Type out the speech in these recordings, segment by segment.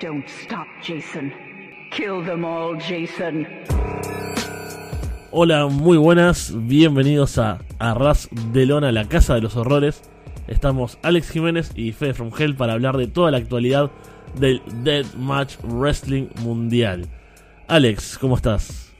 Don't stop, Jason. Kill them all, Jason. Hola, muy buenas, bienvenidos a Arras de Lona, la casa de los horrores. Estamos Alex Jiménez y Fede From Hell para hablar de toda la actualidad del Dead Match Wrestling Mundial. Alex, ¿cómo estás?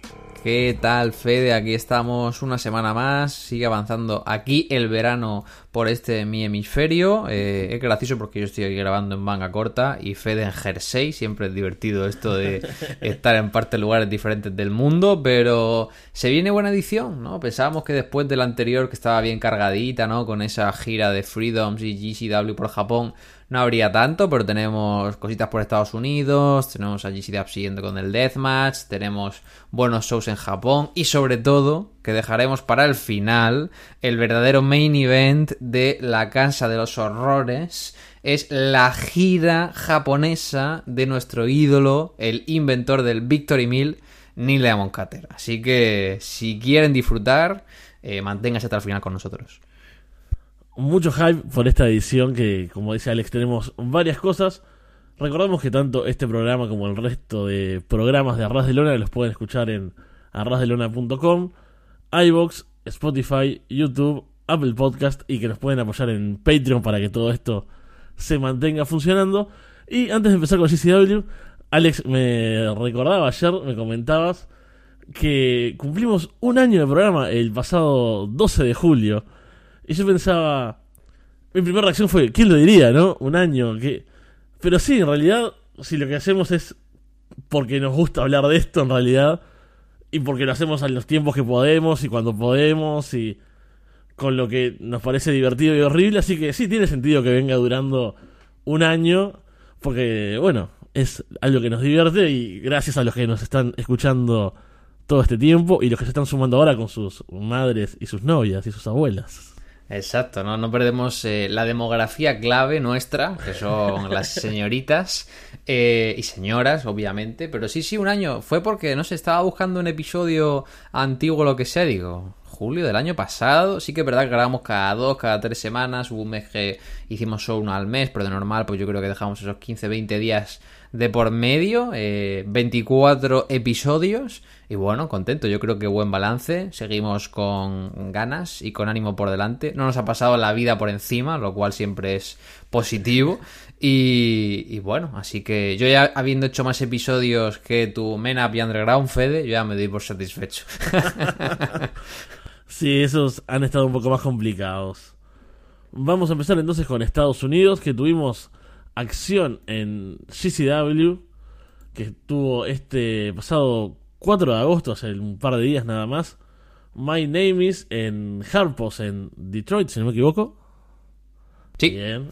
¿Qué tal, Fede? Aquí estamos una semana más. Sigue avanzando aquí el verano por este mi hemisferio. Eh, es gracioso porque yo estoy aquí grabando en manga corta y Fede en jersey. Siempre es divertido esto de estar en partes lugares diferentes del mundo. Pero se viene buena edición, ¿no? Pensábamos que después de la anterior, que estaba bien cargadita, ¿no? Con esa gira de Freedoms y GCW por Japón no habría tanto, pero tenemos cositas por Estados Unidos, tenemos a GCW siguiendo con el Deathmatch, tenemos buenos shows en Japón y sobre todo, que dejaremos para el final, el verdadero main event de la Casa de los Horrores, es la gira japonesa de nuestro ídolo, el inventor del Victory Mill, Neil Diamond Cutter. Así que si quieren disfrutar, eh, manténganse hasta el final con nosotros mucho hype por esta edición que, como dice Alex, tenemos varias cosas. Recordamos que tanto este programa como el resto de programas de Arras de Lona los pueden escuchar en arrasdelona.com, iBox, Spotify, YouTube, Apple Podcast y que nos pueden apoyar en Patreon para que todo esto se mantenga funcionando. Y antes de empezar con GCW, Alex me recordaba ayer, me comentabas que cumplimos un año de programa el pasado 12 de julio. Y yo pensaba. Mi primera reacción fue: ¿quién lo diría, no? Un año. que Pero sí, en realidad, si lo que hacemos es porque nos gusta hablar de esto, en realidad. Y porque lo hacemos a los tiempos que podemos y cuando podemos y con lo que nos parece divertido y horrible. Así que sí, tiene sentido que venga durando un año. Porque, bueno, es algo que nos divierte y gracias a los que nos están escuchando todo este tiempo y los que se están sumando ahora con sus madres y sus novias y sus abuelas. Exacto, no, no perdemos eh, la demografía clave nuestra, que son las señoritas eh, y señoras, obviamente, pero sí, sí, un año. Fue porque, no sé, estaba buscando un episodio antiguo, lo que sea, digo, julio del año pasado. Sí que es verdad que grabamos cada dos, cada tres semanas. Hubo un mes que hicimos solo uno al mes, pero de normal, pues yo creo que dejamos esos 15, 20 días de por medio. 24 eh, episodios. Y bueno, contento. Yo creo que buen balance. Seguimos con ganas y con ánimo por delante. No nos ha pasado la vida por encima, lo cual siempre es positivo. Y, bueno, así que yo ya habiendo hecho más episodios que tu Men Up y Underground, Fede, yo ya me doy por satisfecho. Sí, esos han estado un poco más complicados. Vamos a empezar entonces con Estados Unidos, que tuvimos acción en CCW, que tuvo este pasado 4 de agosto, hace un par de días nada más. My Name is en Harpos, en Detroit, si no me equivoco. Sí. Bien.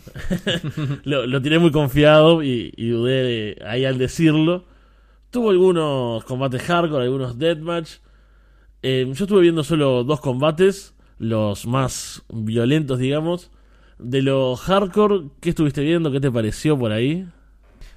lo, lo, tiré muy confiado y, y dudé ahí al decirlo. Tuvo algunos combates hardcore, algunos deathmatch. Eh, yo estuve viendo solo dos combates, los más violentos, digamos. De lo hardcore, ¿qué estuviste viendo? ¿Qué te pareció por ahí?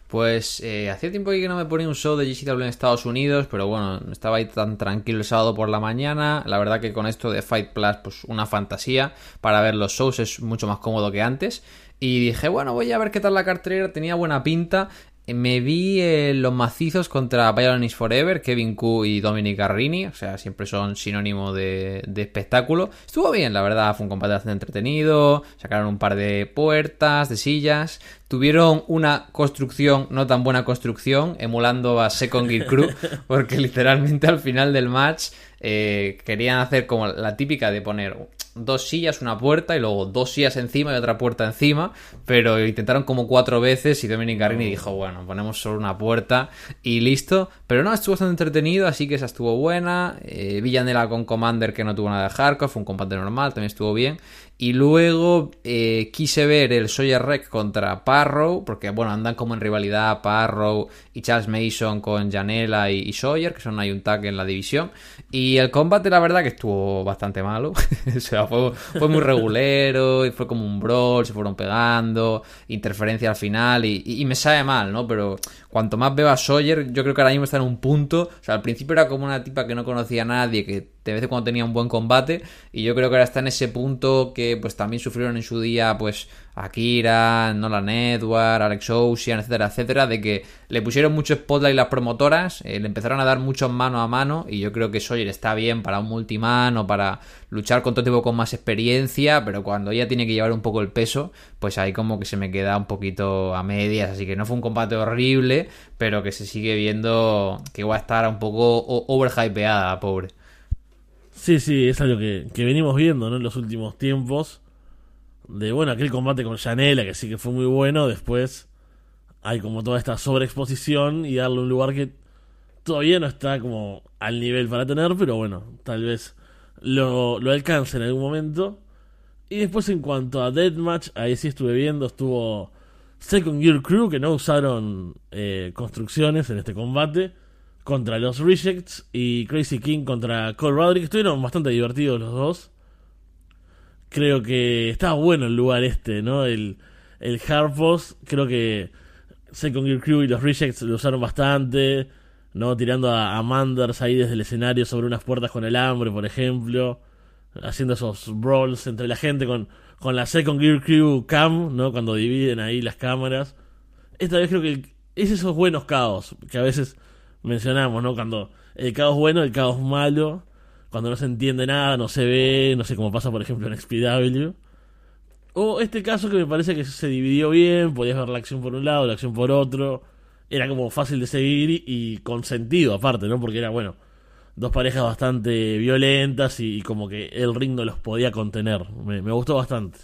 Pues eh, hacía tiempo que no me ponía un show de GCW en Estados Unidos, pero bueno, estaba ahí tan tranquilo el sábado por la mañana. La verdad que con esto de Fight Plus, pues una fantasía. Para ver los shows es mucho más cómodo que antes. Y dije, bueno, voy a ver qué tal la cartelera. Tenía buena pinta. Me vi eh, los macizos contra Violence Forever, Kevin Q y Dominic Garrini, o sea, siempre son sinónimo de, de, espectáculo. Estuvo bien, la verdad, fue un combate bastante entretenido, sacaron un par de puertas, de sillas, tuvieron una construcción, no tan buena construcción, emulando a Second Gear Crew, porque literalmente al final del match eh, querían hacer como la típica de poner dos sillas, una puerta y luego dos sillas encima y otra puerta encima, pero intentaron como cuatro veces y Dominic Garrini dijo, bueno, ponemos solo una puerta y listo, pero no, estuvo bastante entretenido, así que esa estuvo buena, eh, Villanela con Commander que no tuvo nada de hardcore, fue un combate normal, también estuvo bien, y luego eh, quise ver el Sawyer Rec contra Parrow, porque bueno, andan como en rivalidad Parrow y Charles Mason con Janela y, Sawyer, que son hay un tag en la división. Y el combate, la verdad, que estuvo bastante malo. o sea, fue, muy regulero, y fue como un brawl, se fueron pegando, interferencia al final, y, y, me sabe mal, ¿no? Pero cuanto más veo a Sawyer, yo creo que ahora mismo está en un punto. O sea, al principio era como una tipa que no conocía a nadie, que de vez en cuando tenía un buen combate y yo creo que ahora está en ese punto que pues también sufrieron en su día pues Akira, Nolan Edward, Alex Ocean, etcétera, etcétera, de que le pusieron mucho spotlight las promotoras, eh, le empezaron a dar mucho mano a mano y yo creo que Sawyer está bien para un multiman o para luchar con todo tipo con más experiencia, pero cuando ella tiene que llevar un poco el peso, pues ahí como que se me queda un poquito a medias, así que no fue un combate horrible, pero que se sigue viendo que va a estar un poco overhypeada, pobre. Sí, sí, es algo que, que venimos viendo ¿no? en los últimos tiempos de bueno, aquel combate con Janela, que sí que fue muy bueno, después hay como toda esta sobreexposición y darle un lugar que todavía no está como al nivel para tener, pero bueno, tal vez lo, lo alcance en algún momento. Y después en cuanto a Deathmatch, ahí sí estuve viendo, estuvo Second Gear Crew, que no usaron eh, construcciones en este combate, contra los Rejects, y Crazy King contra Cole Roderick, estuvieron bastante divertidos los dos creo que estaba bueno el lugar este, ¿no? El, el Post, creo que Second Gear Crew y los Rejects lo usaron bastante, ¿no? Tirando a, Manders ahí desde el escenario sobre unas puertas con el hambre, por ejemplo, haciendo esos brawls entre la gente con, con la Second Gear Crew Cam, ¿no? Cuando dividen ahí las cámaras. Esta vez creo que es esos buenos caos que a veces mencionamos, ¿no? Cuando el caos bueno, el caos malo cuando no se entiende nada, no se ve, no sé cómo pasa por ejemplo en XPW. O este caso que me parece que se dividió bien, podías ver la acción por un lado, la acción por otro. Era como fácil de seguir y con sentido aparte, ¿no? Porque era, bueno, dos parejas bastante violentas y, como que el ring no los podía contener. Me, gustó bastante.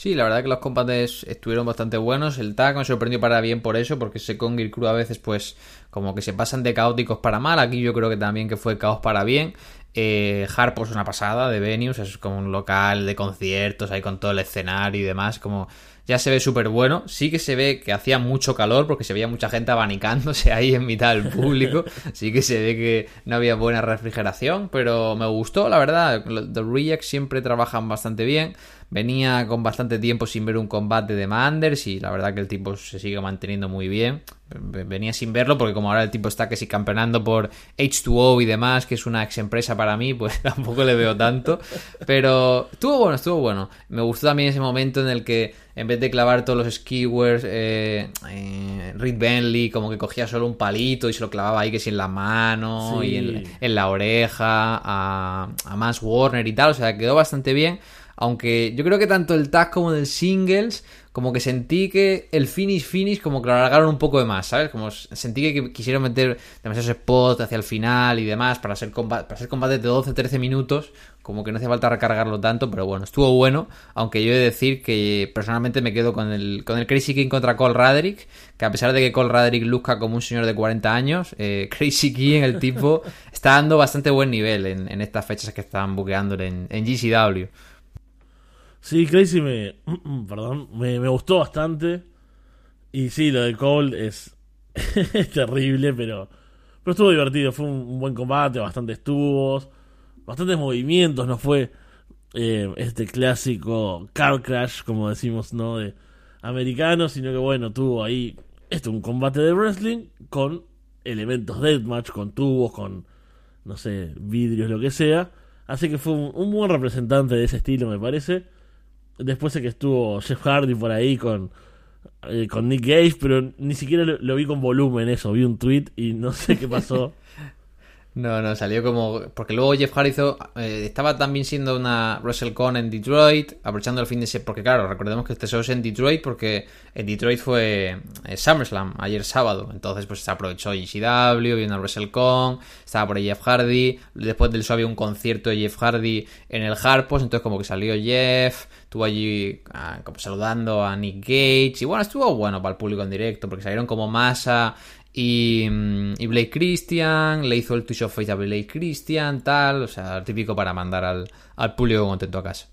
Sí, la verdad que los combates estuvieron bastante buenos. El tag me sorprendió para bien por eso, porque Second Gear Crew a veces pues como que se pasan de caóticos para mal. Aquí yo creo que también que fue caos para bien. Eh, Harpo es una pasada de Venus, es como un local de conciertos ahí con todo el escenario y demás, como ya se ve súper bueno. Sí que se ve que hacía mucho calor porque se veía mucha gente abanicándose ahí en mitad del público. sí que se ve que no había buena refrigeración, pero me gustó, la verdad. The Rejects siempre trabajan bastante bien. Venía con bastante tiempo sin ver un combate de Manders y la verdad que el tipo se sigue manteniendo muy bien. Venía sin verlo porque como ahora el tipo está que si campeonando por H2O y demás, que es una ex empresa para mí, pues tampoco le veo tanto. Pero estuvo bueno, estuvo bueno. Me gustó también ese momento en el que en vez de clavar todos los skewers, eh, eh, Reed Bentley como que cogía solo un palito y se lo clavaba ahí que si en la mano y en, la oreja a, a Mans Warner y tal. O sea, quedó bastante bien. Aunque yo creo que tanto el tag como el singles, como que sentí que el finish finish como que lo alargaron un poco de más, ¿sabes? Como sentí que quisieron meter demasiados spots hacia el final y demás para ser combate, para ser combate de 12-13 minutos, como que no hace falta recargarlo tanto, pero bueno, estuvo bueno, aunque yo he de decir que personalmente me quedo con el, con el Crazy King contra Cole Radrick, que a pesar de que Cole Radrick luzca como un señor de 40 años, eh, Crazy King, el tipo, está dando bastante buen nivel en, estas fechas que están buqueándole en, en GCW. Sí, Crazy me. Perdón, me, gustó bastante. Y sí, lo de Cole es, terrible, pero. Pero estuvo divertido. Fue un, buen combate, bastantes tubos, bastantes movimientos. No fue eh, este clásico car crash, como decimos, ¿no? De americano, sino que bueno, tuvo ahí. Esto, un combate de wrestling con elementos deathmatch, con tubos, con. No sé, vidrios, lo que sea. Así que fue un buen representante de ese estilo, me parece. Después de que estuvo Jeff Hardy por ahí con, eh, con Nick Gage, pero ni siquiera lo, vi con volumen eso. Vi un tweet y no sé qué pasó. No, no, salió como. Porque luego Jeff Hardy eh, estaba también siendo una WrestleCon en Detroit, aprovechando el fin de semana. Porque, claro, recordemos que este show es en Detroit, porque en Detroit fue eh, SummerSlam ayer sábado. Entonces, pues se aprovechó GCW, vino una WrestleCon, estaba por ahí Jeff Hardy. Después del show había un concierto de Jeff Hardy en el Harpos, entonces, como que salió Jeff, estuvo allí ah, como saludando a Nick Gage. Y bueno, estuvo bueno para el público en directo, porque salieron como masa y, y Blake Christian, le hizo el Twitch of Face a Blake Christian, tal, o sea, típico para mandar al, al público contento a casa.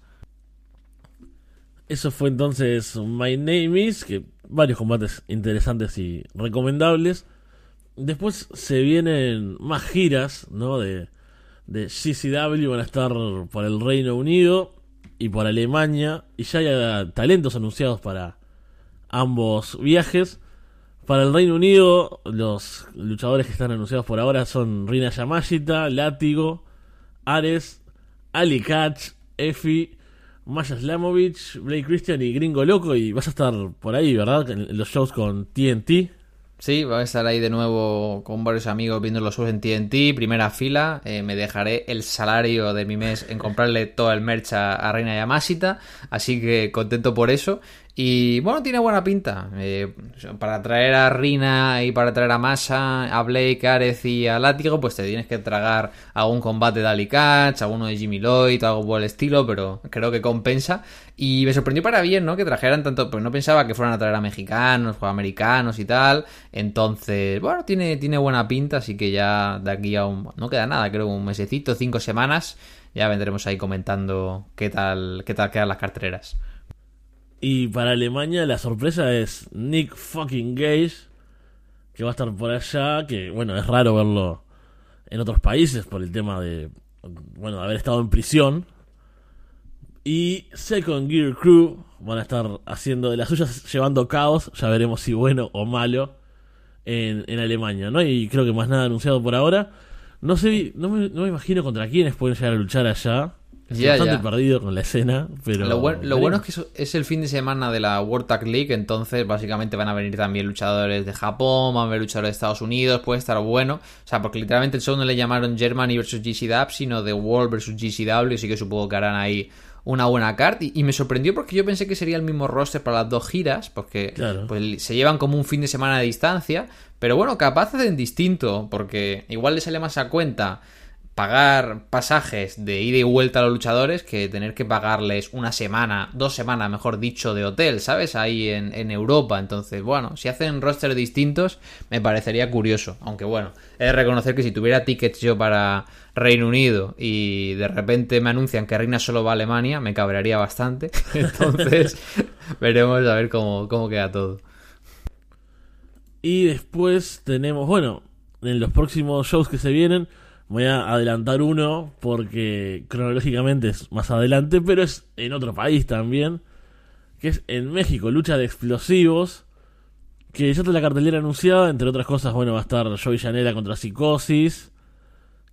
Eso fue entonces My Name Is, que varios combates interesantes y recomendables. Después se vienen más giras, ¿no? De, de CCW, van a estar por el Reino Unido y por Alemania. Y ya hay talentos anunciados para ambos viajes. Para el Reino Unido, los luchadores que están anunciados por ahora son Rina Yamashita, Látigo, Ares, Ali Catch, Effie, Maya Slamovich, Blake Christian y Gringo Loco. Y vas a estar por ahí, ¿verdad? En los shows con TNT. Sí, voy a estar ahí de nuevo con varios amigos viendo los shows en TNT, primera fila. Eh, me dejaré el salario de mi mes en comprarle todo el merch a, a Reina Yamashita, así que contento por eso. Y bueno, tiene buena pinta. Eh, para traer a Rina y para traer a Masa, a Blake, Arez y a Látigo, pues te tienes que tragar algún combate de Ali Catch, alguno de Jimmy Lloyd, algo por el estilo, pero creo que compensa. Y me sorprendió para bien, ¿no? Que trajeran tanto, pues no pensaba que fueran a traer a mexicanos o americanos y tal. Entonces, bueno, tiene, tiene buena pinta, así que ya de aquí a un... No queda nada, creo un mesecito, cinco semanas. Ya vendremos ahí comentando qué tal, qué tal quedan las cartereras. Y para Alemania la sorpresa es Nick fucking Gage, que va a estar por allá, que bueno, es raro verlo en otros países por el tema de, bueno, de haber estado en prisión. Y Second Gear Crew van a estar haciendo de las suyas, llevando caos, ya veremos si bueno o malo, en, en Alemania, ¿no? Y creo que más nada anunciado por ahora. No sé, no me, no me imagino contra quiénes pueden llegar a luchar allá. Estoy bastante perdido con la escena, pero... Lo, bueno, es que es el fin de semana de la World Tag League, entonces básicamente van a venir también luchadores de Japón, van a venir luchadores de Estados Unidos, puede estar bueno. O sea, porque literalmente el show no le llamaron Germany vs GCW, sino The World vs GCW, así que supongo que harán ahí una buena carta. Y, me sorprendió porque yo pensé que sería el mismo roster para las dos giras, porque pues, se llevan como un fin de semana de distancia. Pero bueno, capaz hacen distinto, porque igual le sale más a cuenta pagar pasajes de ida y vuelta a los luchadores que tener que pagarles una semana, dos semanas, mejor dicho, de hotel, ¿sabes? Ahí en, Europa. Entonces, bueno, si hacen rosters distintos, me parecería curioso. Aunque bueno, he de reconocer que si tuviera tickets yo para Reino Unido y de repente me anuncian que Reina solo va a Alemania, me cabrearía bastante. Entonces, veremos a ver cómo, cómo queda todo. Y después tenemos, bueno, en los próximos shows que se vienen Voy a adelantar uno porque cronológicamente es más adelante, pero es en otro país también. Que es en México, lucha de explosivos. Que ya está la cartelera anunciada. Entre otras cosas, bueno, va a estar Joey Janela contra Psicosis.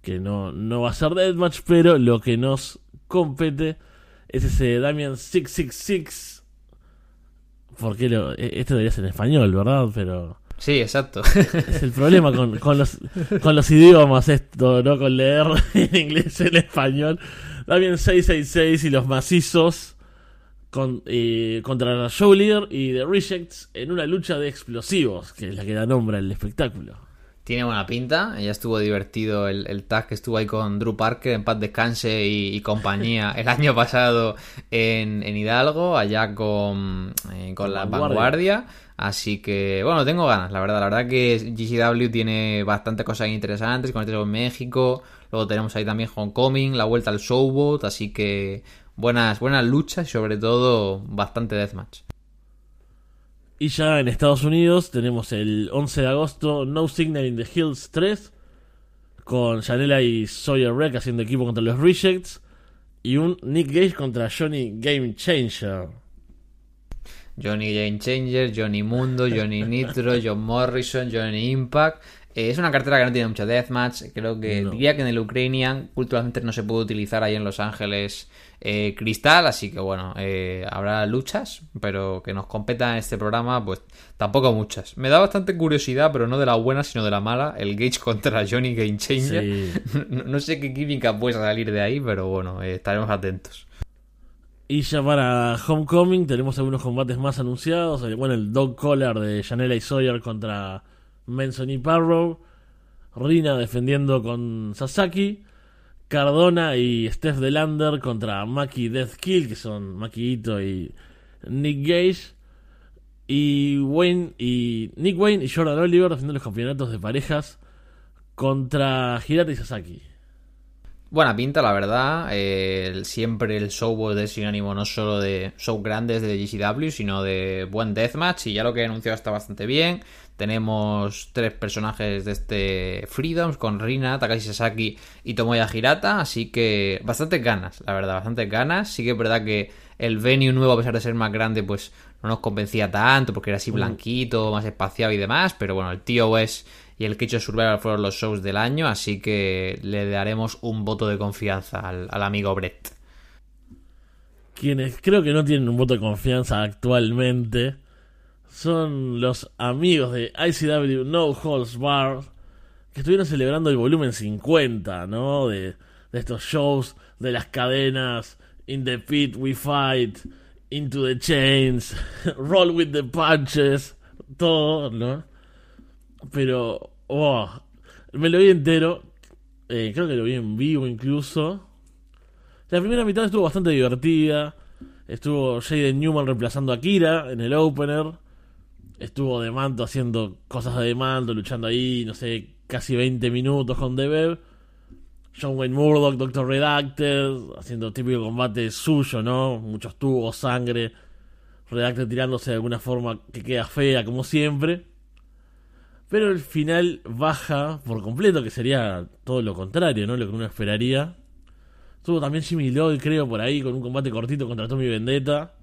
Que no, no va a ser Deathmatch, pero lo que nos compete es ese Damian 666. Porque lo, este debería ser en español, ¿verdad? Pero Sí, exacto. Es el problema con, con, los, con los idiomas, esto, ¿no? Con leer en inglés y en español. También 666 y los macizos con, eh, contra la Leader y The Rejects en una lucha de explosivos, que es la que da nombre al espectáculo. Tiene buena pinta, ya estuvo divertido el, el tag que estuvo ahí con Drew Parker en Paz Descanse y, compañía el año pasado en, en Hidalgo, allá con, eh, con la vanguardia. Así que, bueno, tengo ganas, la verdad. La verdad que GCW tiene bastantes cosas interesantes, con el en México. Luego tenemos ahí también Homecoming, la vuelta al Showboat. Así que buenas, buenas luchas y sobre todo bastante deathmatch. Y ya en Estados Unidos tenemos el 11 de agosto No Signal in the Hills 3 con Janela y Sawyer Wreck haciendo equipo contra los Rejects y un Nick Gage contra Johnny Game Changer. Johnny Game Changer, Johnny Mundo, Johnny Nitro, John Morrison, Johnny Impact. Eh, es una cartera que no tiene mucho deathmatch. Creo que diría que en el Ukrainian culturalmente no se puede utilizar ahí en Los Ángeles eh, Cristal. Así que bueno, eh, habrá luchas, pero que nos competa en este programa, pues tampoco muchas. Me da bastante curiosidad, pero no de la buena, sino de la mala. El Gage contra Johnny Game Changer. no, sé qué química puede salir de ahí, pero bueno, estaremos atentos. Y ya para Homecoming tenemos algunos combates más anunciados. Bueno, el Dog Collar de Janela y Sawyer contra Manson y Parrow. Rina defendiendo con Sasaki. Cardona y Steph Delander contra Maki Deathkill, que son Maki Ito y Nick Gage. Y Wayne y Nick Wayne y Jordan Oliver defendiendo los campeonatos de parejas contra Hirata y Sasaki. Buena pinta, la verdad. Eh, siempre el show es sinónimo no solo de show grandes de GCW, sino de buen deathmatch. Y ya lo que he anunciado está bastante bien. Tenemos tres personajes de este Freedoms con Rina, Takashi Sasaki y Tomoya Hirata. Así que bastante ganas, la verdad, bastante ganas. Sí que es verdad que el venue nuevo, a pesar de ser más grande, pues no nos convencía tanto porque era así mm. blanquito, más espaciado y demás. Pero bueno, el tío es y el of Survival fueron los shows del año, así que le daremos un voto de confianza al, al amigo Brett. Quienes creo que no tienen un voto de confianza actualmente son los amigos de ICW No Holds Bar que estuvieron celebrando el volumen 50, ¿no? De, de estos shows, de las cadenas, In the Pit We Fight, Into the Chains, Roll with the Punches, todo, ¿no? Pero, oh, me lo vi entero, eh, creo que lo vi en vivo incluso. La primera mitad estuvo bastante divertida. Estuvo Jaden Newman reemplazando a Kira en el opener. Estuvo de manto haciendo cosas de manto, luchando ahí, no sé, casi 20 minutos con The John Wayne Murdoch, Doctor Redacted, haciendo típico combate suyo, ¿no? Muchos tubos, sangre. Redacted tirándose de alguna forma que queda fea, como siempre. Pero el final baja por completo, que sería todo lo contrario, ¿no? Lo que uno esperaría. Tuvo también Jimmy Lloyd, creo, por ahí, con un combate cortito contra Tommy Vendetta.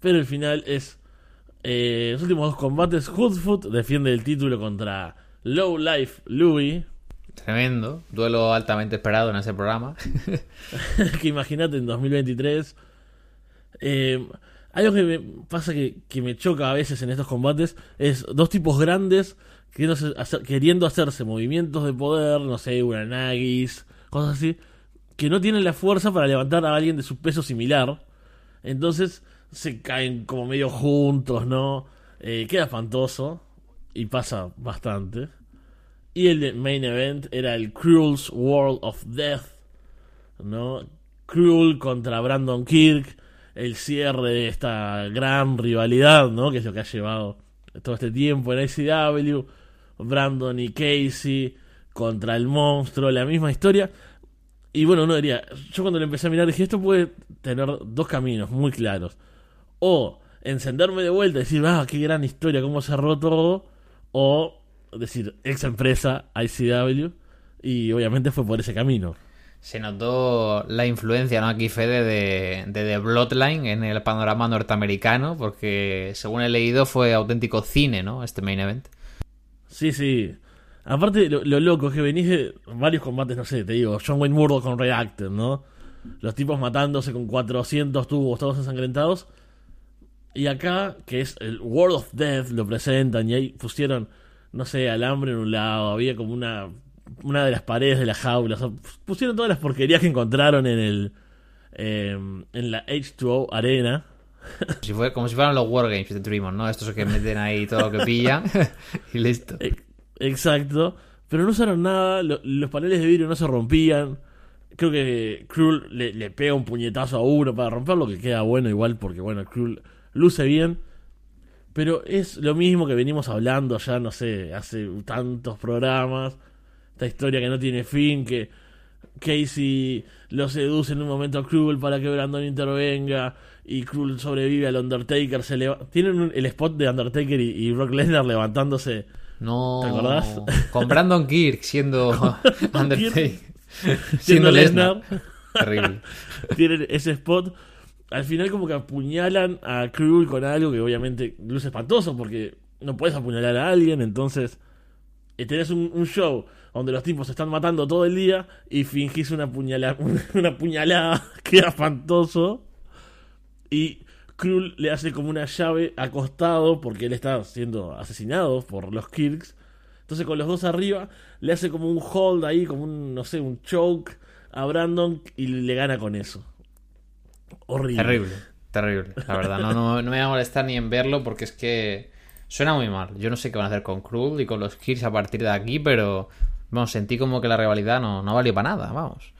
Pero el final es. Eh, los últimos dos combates, Hoodfoot defiende el título contra Low Life Louis. Tremendo, duelo altamente esperado en ese programa. que imagínate en 2023. Eh, algo que me pasa que, que, me choca a veces en estos combates es dos tipos grandes queriendo hacerse movimientos de poder, no sé, Uranagis, cosas así, que no tienen la fuerza para levantar a alguien de su peso similar. Entonces se caen como medio juntos, ¿no? Eh, queda espantoso y pasa bastante. Y el main event era el Cruel's World of Death, ¿no? Cruel contra Brandon Kirk, el cierre de esta gran rivalidad, ¿no? Que es lo que ha llevado todo este tiempo en ICW. Brandon y Casey contra el monstruo, la misma historia. Y bueno, uno diría, yo cuando lo empecé a mirar dije, esto puede tener dos caminos muy claros. O encenderme de vuelta y decir, ah, qué gran historia, cómo cerró todo. O decir, ex empresa, ICW. Y obviamente fue por ese camino. Se notó la influencia, ¿no? Aquí, Fede, de, de The Bloodline en el panorama norteamericano, porque según he leído fue auténtico cine, ¿no? Este main event. Sí, sí. Aparte, lo, lo, loco es que venís de varios combates, no sé, te digo, John Wayne Murdoch con Reactor, ¿no? Los tipos matándose con 400 tubos, todos ensangrentados. Y acá, que es el World of Death, lo presentan y ahí pusieron, no sé, alambre en un lado, había como una una de las paredes de la jaula. O sea, pusieron todas las porquerías que encontraron en el eh, en la H2O Arena. Si fue, como si fueran los Wargames de Dreamon, ¿no? Estos que meten ahí todo lo que pillan y listo. Exacto. Pero no usaron nada, lo, los paneles de vidrio no se rompían. Creo que Krull le, le, pega un puñetazo a uno para romperlo, que queda bueno igual, porque bueno, Krull luce bien. Pero es lo mismo que venimos hablando ya, no sé, hace tantos programas. Esta historia que no tiene fin, que Casey lo seduce en un momento a Krull para que Brandon intervenga y Krull sobrevive al Undertaker. Se Tienen el spot de Undertaker y, y Brock Lesnar levantándose. No. ¿Te acordás? Con Brandon Kirk siendo Undertaker. siendo Lesnar. Terrible. Tienen ese spot. Al final como que apuñalan a Krull con algo que obviamente luce espantoso porque no puedes apuñalar a alguien, entonces tenés un, un show donde los tipos se están matando todo el día y fingís una puñalada, una puñalada que era espantoso. Y Krull le hace como una llave acostado porque él está siendo asesinado por los Kirks. Entonces con los dos arriba le hace como un hold ahí, como un, no sé, un choke a Brandon y le gana con eso. Horrible. Terrible, terrible. La verdad, no, no, no me va a molestar ni en verlo porque es que suena muy mal. Yo no sé qué van a hacer con Krull y con los Kirks a partir de aquí, pero Vamos, sentí como que la rivalidad no, no valió para nada, vamos.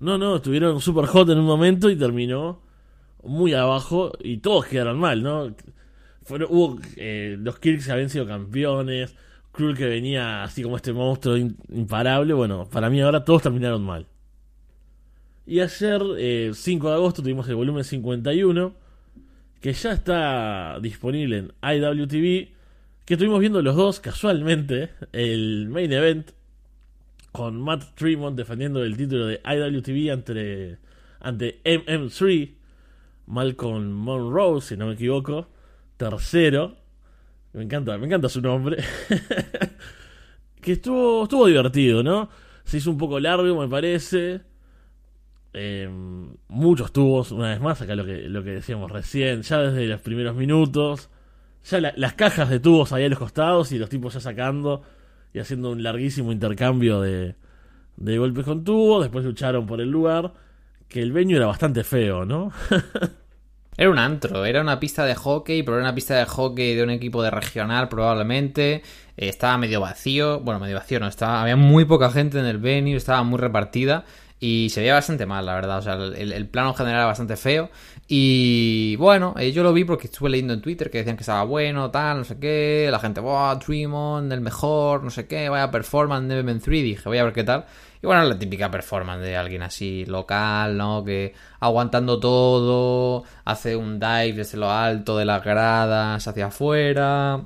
No, no, estuvieron super hot en un momento y terminó muy abajo y todos quedaron mal, ¿no? Fueron, hubo eh, los Kirks que habían sido campeones, Krull que venía así como este monstruo imparable, bueno, para mí ahora todos terminaron mal. Y ayer, eh, 5 de agosto, tuvimos el volumen 51, que ya está disponible en IWTV que estuvimos viendo los dos casualmente el main event con Matt Tremont defendiendo el título de IWTV ante, ante MM3, Malcolm Monroe, si no me equivoco, tercero, Me encanta, me encanta su nombre. que estuvo, estuvo divertido, ¿no? Se hizo un poco largo, me parece. Eh, muchos tubos, una vez más, acá lo que, lo que decíamos recién, ya desde los primeros minutos. Ya la- las cajas de tubos ahí a los costados y los tipos ya sacando y haciendo un larguísimo intercambio de, de golpes con tubos. Después lucharon por el lugar. Que el venue era bastante feo, ¿no? Era un antro, era una pista de hockey, pero era una pista de hockey de un equipo de regional probablemente. Eh, estaba medio vacío, bueno, medio vacío no, estaba, había muy poca gente en el venue, estaba muy repartida y se veía bastante mal, la verdad. O sea, el, plano general era bastante feo. Y bueno, eh, yo lo vi porque estuve leyendo en Twitter que decían que estaba bueno, tal, no sé qué. La gente, wow, Dreamon, el mejor, no sé qué, vaya performance de BM3. Dije, voy a ver qué tal. Y bueno, la típica performance de alguien así local, ¿no? Que aguantando todo, hace un dive desde lo alto de las gradas hacia afuera.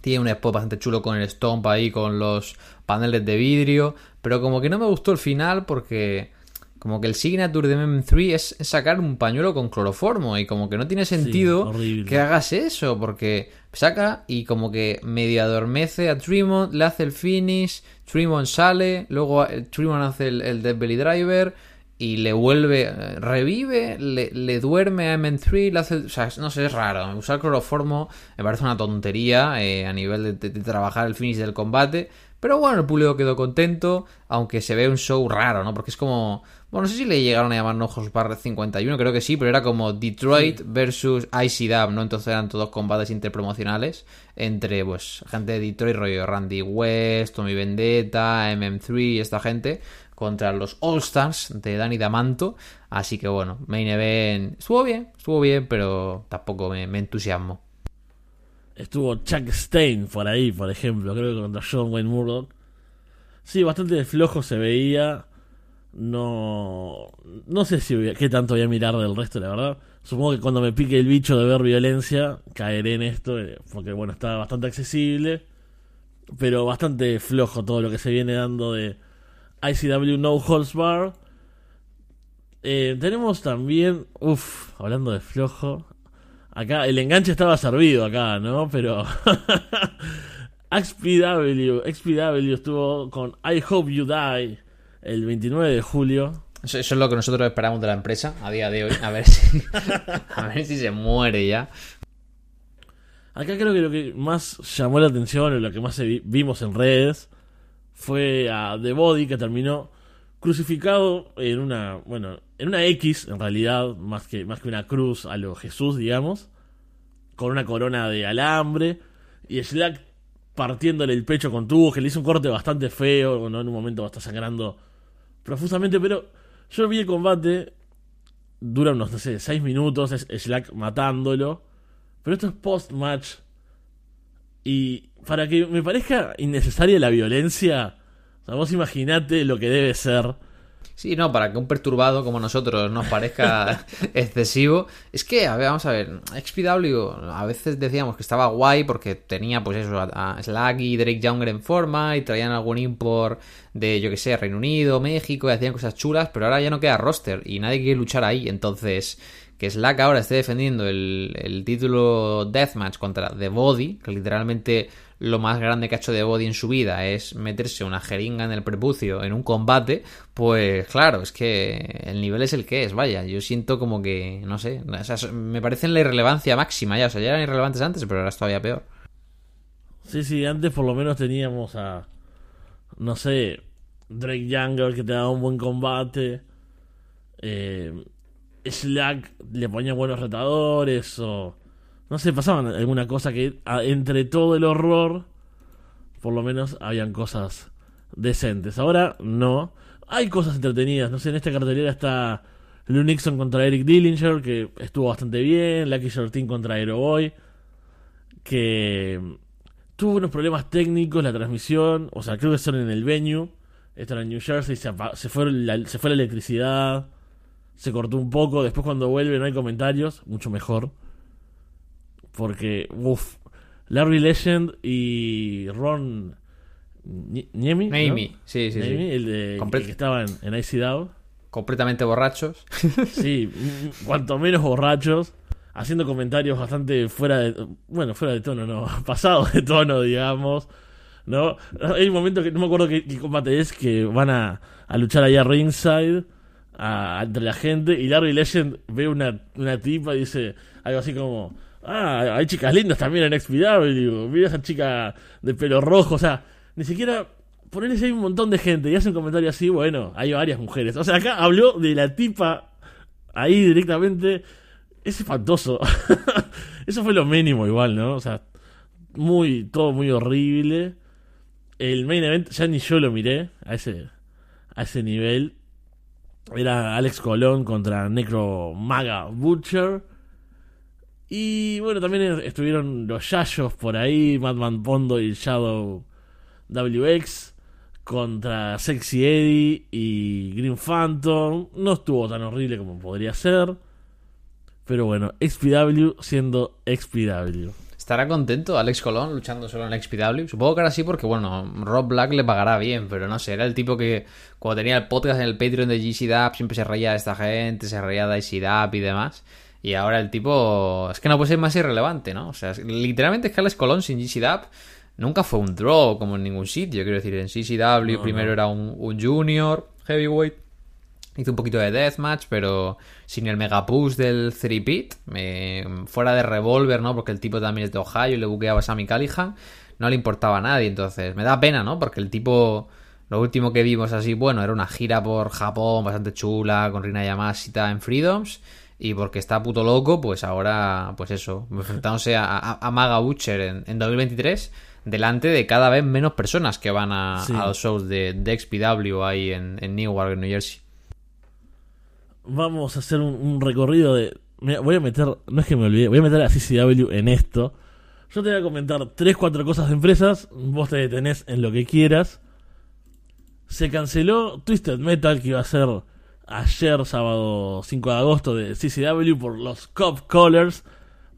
Tiene un spot bastante chulo con el stomp ahí, con los paneles de vidrio. Pero como que no me gustó el final porque como que el signature de MM3 es sacar un pañuelo con cloroformo y como que no tiene sentido que hagas eso porque saca y como que medio adormece a Tremont, le hace el finish, Tremont sale, luego eh, Tremont hace el, el Death Belly Driver y le vuelve, eh, revive, le, le duerme a MM3, le hace, o sea, no sé, es raro. Usar cloroformo me parece una tontería eh, a nivel de, de- de trabajar el finish del combate. Pero bueno, el público quedó contento, aunque se ve un show raro, ¿no? Porque es como... Bueno, no sé si le llegaron a llamar Ojos Bar 51, creo que sí, pero era como Detroit versus ICDAB, ¿no? Entonces eran todos combates interpromocionales entre, pues, gente de Detroit, rollo Randy West, Tommy Vendetta, MM3 y esta gente, contra los All Stars de Danny Damanto. Así que bueno, Main Event estuvo bien, estuvo bien, pero tampoco me, me entusiasmó. Estuvo Chuck Stein por ahí, por ejemplo, creo que contra John Wayne Murdoch. Sí, bastante flojo se veía. No. No sé si qué tanto voy a mirar del resto, la verdad. Supongo que cuando me pique el bicho de ver violencia, caeré en esto, eh, porque bueno, está bastante accesible. Pero bastante flojo todo lo que se viene dando de ICW No Holds Bar. Eh, tenemos también. Uff, hablando de flojo. Acá, el enganche estaba servido acá, ¿no? Pero. XPW, XPW estuvo con I Hope You Die el 29 de julio. Eso, eso es lo que nosotros esperamos de la empresa a día de hoy. A ver si, a ver si se muere ya. Acá creo que lo que más llamó la atención o lo que más vimos en redes fue a The Body que terminó crucificado en una, bueno, en una X en realidad, más que, más que una cruz a lo Jesús, digamos, con una corona de alambre y Slack partiéndole el pecho con tubos, que le hizo un corte bastante feo, ¿no? en un momento está sangrando profusamente, pero yo vi el combate, dura unos, no sé, 6 minutos, es Slack matándolo. Pero esto es post-match. Y para que me parezca innecesaria la violencia, o sea, vos imaginate lo que debe ser. Sí, no, para que un perturbado como nosotros nos parezca excesivo. Es que, a ver, vamos a ver, XPW a veces decíamos que estaba guay porque tenía, pues eso, a, a Slack y Drake Younger en forma y traían algún import de, yo que sé, Reino Unido, México y hacían cosas chulas, pero ahora ya no queda roster y nadie quiere luchar ahí. Entonces, que Slack ahora esté defendiendo el, el título Deathmatch contra The Body, que literalmente lo más grande que ha hecho The Body en su vida es meterse una jeringa en el prepucio en un combate, pues claro, es que el nivel es el que es, vaya, yo siento como que, no sé, me parece en la irrelevancia máxima ya, o sea, ya eran irrelevantes antes, pero ahora es todavía peor. Sí, sí, antes por lo menos teníamos a, no sé, Drake Younger que te daba un buen combate. Eh, Slack le ponía buenos retadores o... No sé, pasaban alguna cosa que entre todo el horror, por lo menos habían cosas decentes. Ahora no. Hay cosas entretenidas. No sé, en esta cartelera está Lou Nixon contra Eric Dillinger, que estuvo bastante bien. Lucky 13 contra Aeroboy, que tuvo unos problemas técnicos la transmisión. O sea, creo que son en el venue. Esto era en New Jersey. Se, fue la, se fue la electricidad. Se cortó un poco. Después, cuando vuelve, no hay comentarios. Mucho mejor. Porque, uff. Larry Legend y Ron Ni- Niemi. ¿no? Sí, sí, Niemi, sí. el, de, el que estaba en, en ICW. Completamente borrachos. Sí, cuanto menos borrachos. Haciendo comentarios bastante fuera de, bueno, fuera de tono, no, pasado de tono, digamos, ¿no? Hay un momento que no me acuerdo qué, combate es, que van a, a luchar allá ringside a, entre la gente y Larry Legend ve una, una tipa y dice algo así como, ah, hay chicas lindas también en XPW, mira esa chica de pelo rojo, o sea, ni siquiera ponerles ahí un montón de gente y hace un comentario así, bueno, hay varias mujeres. O sea, acá habló de la tipa ahí directamente. Es espantoso. Eso fue lo mínimo igual, ¿no? O sea, muy, todo muy horrible. El main event, ya ni yo lo miré a ese, a ese nivel. Era Alex Colón contra Necro Maga Butcher. Y bueno, también estuvieron los Yayos por ahí, Madman Pondo y Shadow WX contra Sexy Eddie y Green Phantom. No estuvo tan horrible como podría ser. Pero bueno, XPW siendo XPW. ¿Estará contento Alex Colón luchando solo en XPW? Supongo que ahora sí, porque bueno, Rob Black le pagará bien, pero no sé, era el tipo que cuando tenía el podcast en el Patreon de GC siempre se reía de esta gente, se reía de IC y demás. Y ahora el tipo. Es que no puede ser más irrelevante, ¿no? O sea, literalmente es que Alex Colón sin GC nunca fue un draw como en ningún sitio. Quiero decir, en CCW primero era un, junior heavyweight. Hizo un poquito de deathmatch, pero sin el mega push del 3-pit. fuera de Revolver, ¿no? Porque el tipo también es de Ohio y le buqueaba a Sammy Callihan. No le importaba a nadie, entonces me da pena, ¿no? Porque el tipo, lo último que vimos así, bueno, era una gira por Japón bastante chula, con Rina Yamashita en Freedoms. Y porque está puto loco, pues ahora, pues eso, enfrentándose a, Maga Butcher en, en 2023 delante de cada vez menos personas que van a, los shows de, de, XPW ahí en, en Newark, New Jersey. Vamos a hacer un, recorrido de. voy a meter, no es que me olvide, voy a meter a CCW en esto. Yo te voy a comentar 3-4 cosas de empresas, vos te detenés en lo que quieras. Se canceló Twisted Metal, que iba a ser ayer, sábado 5 de agosto, de CCW por los Cop Callers.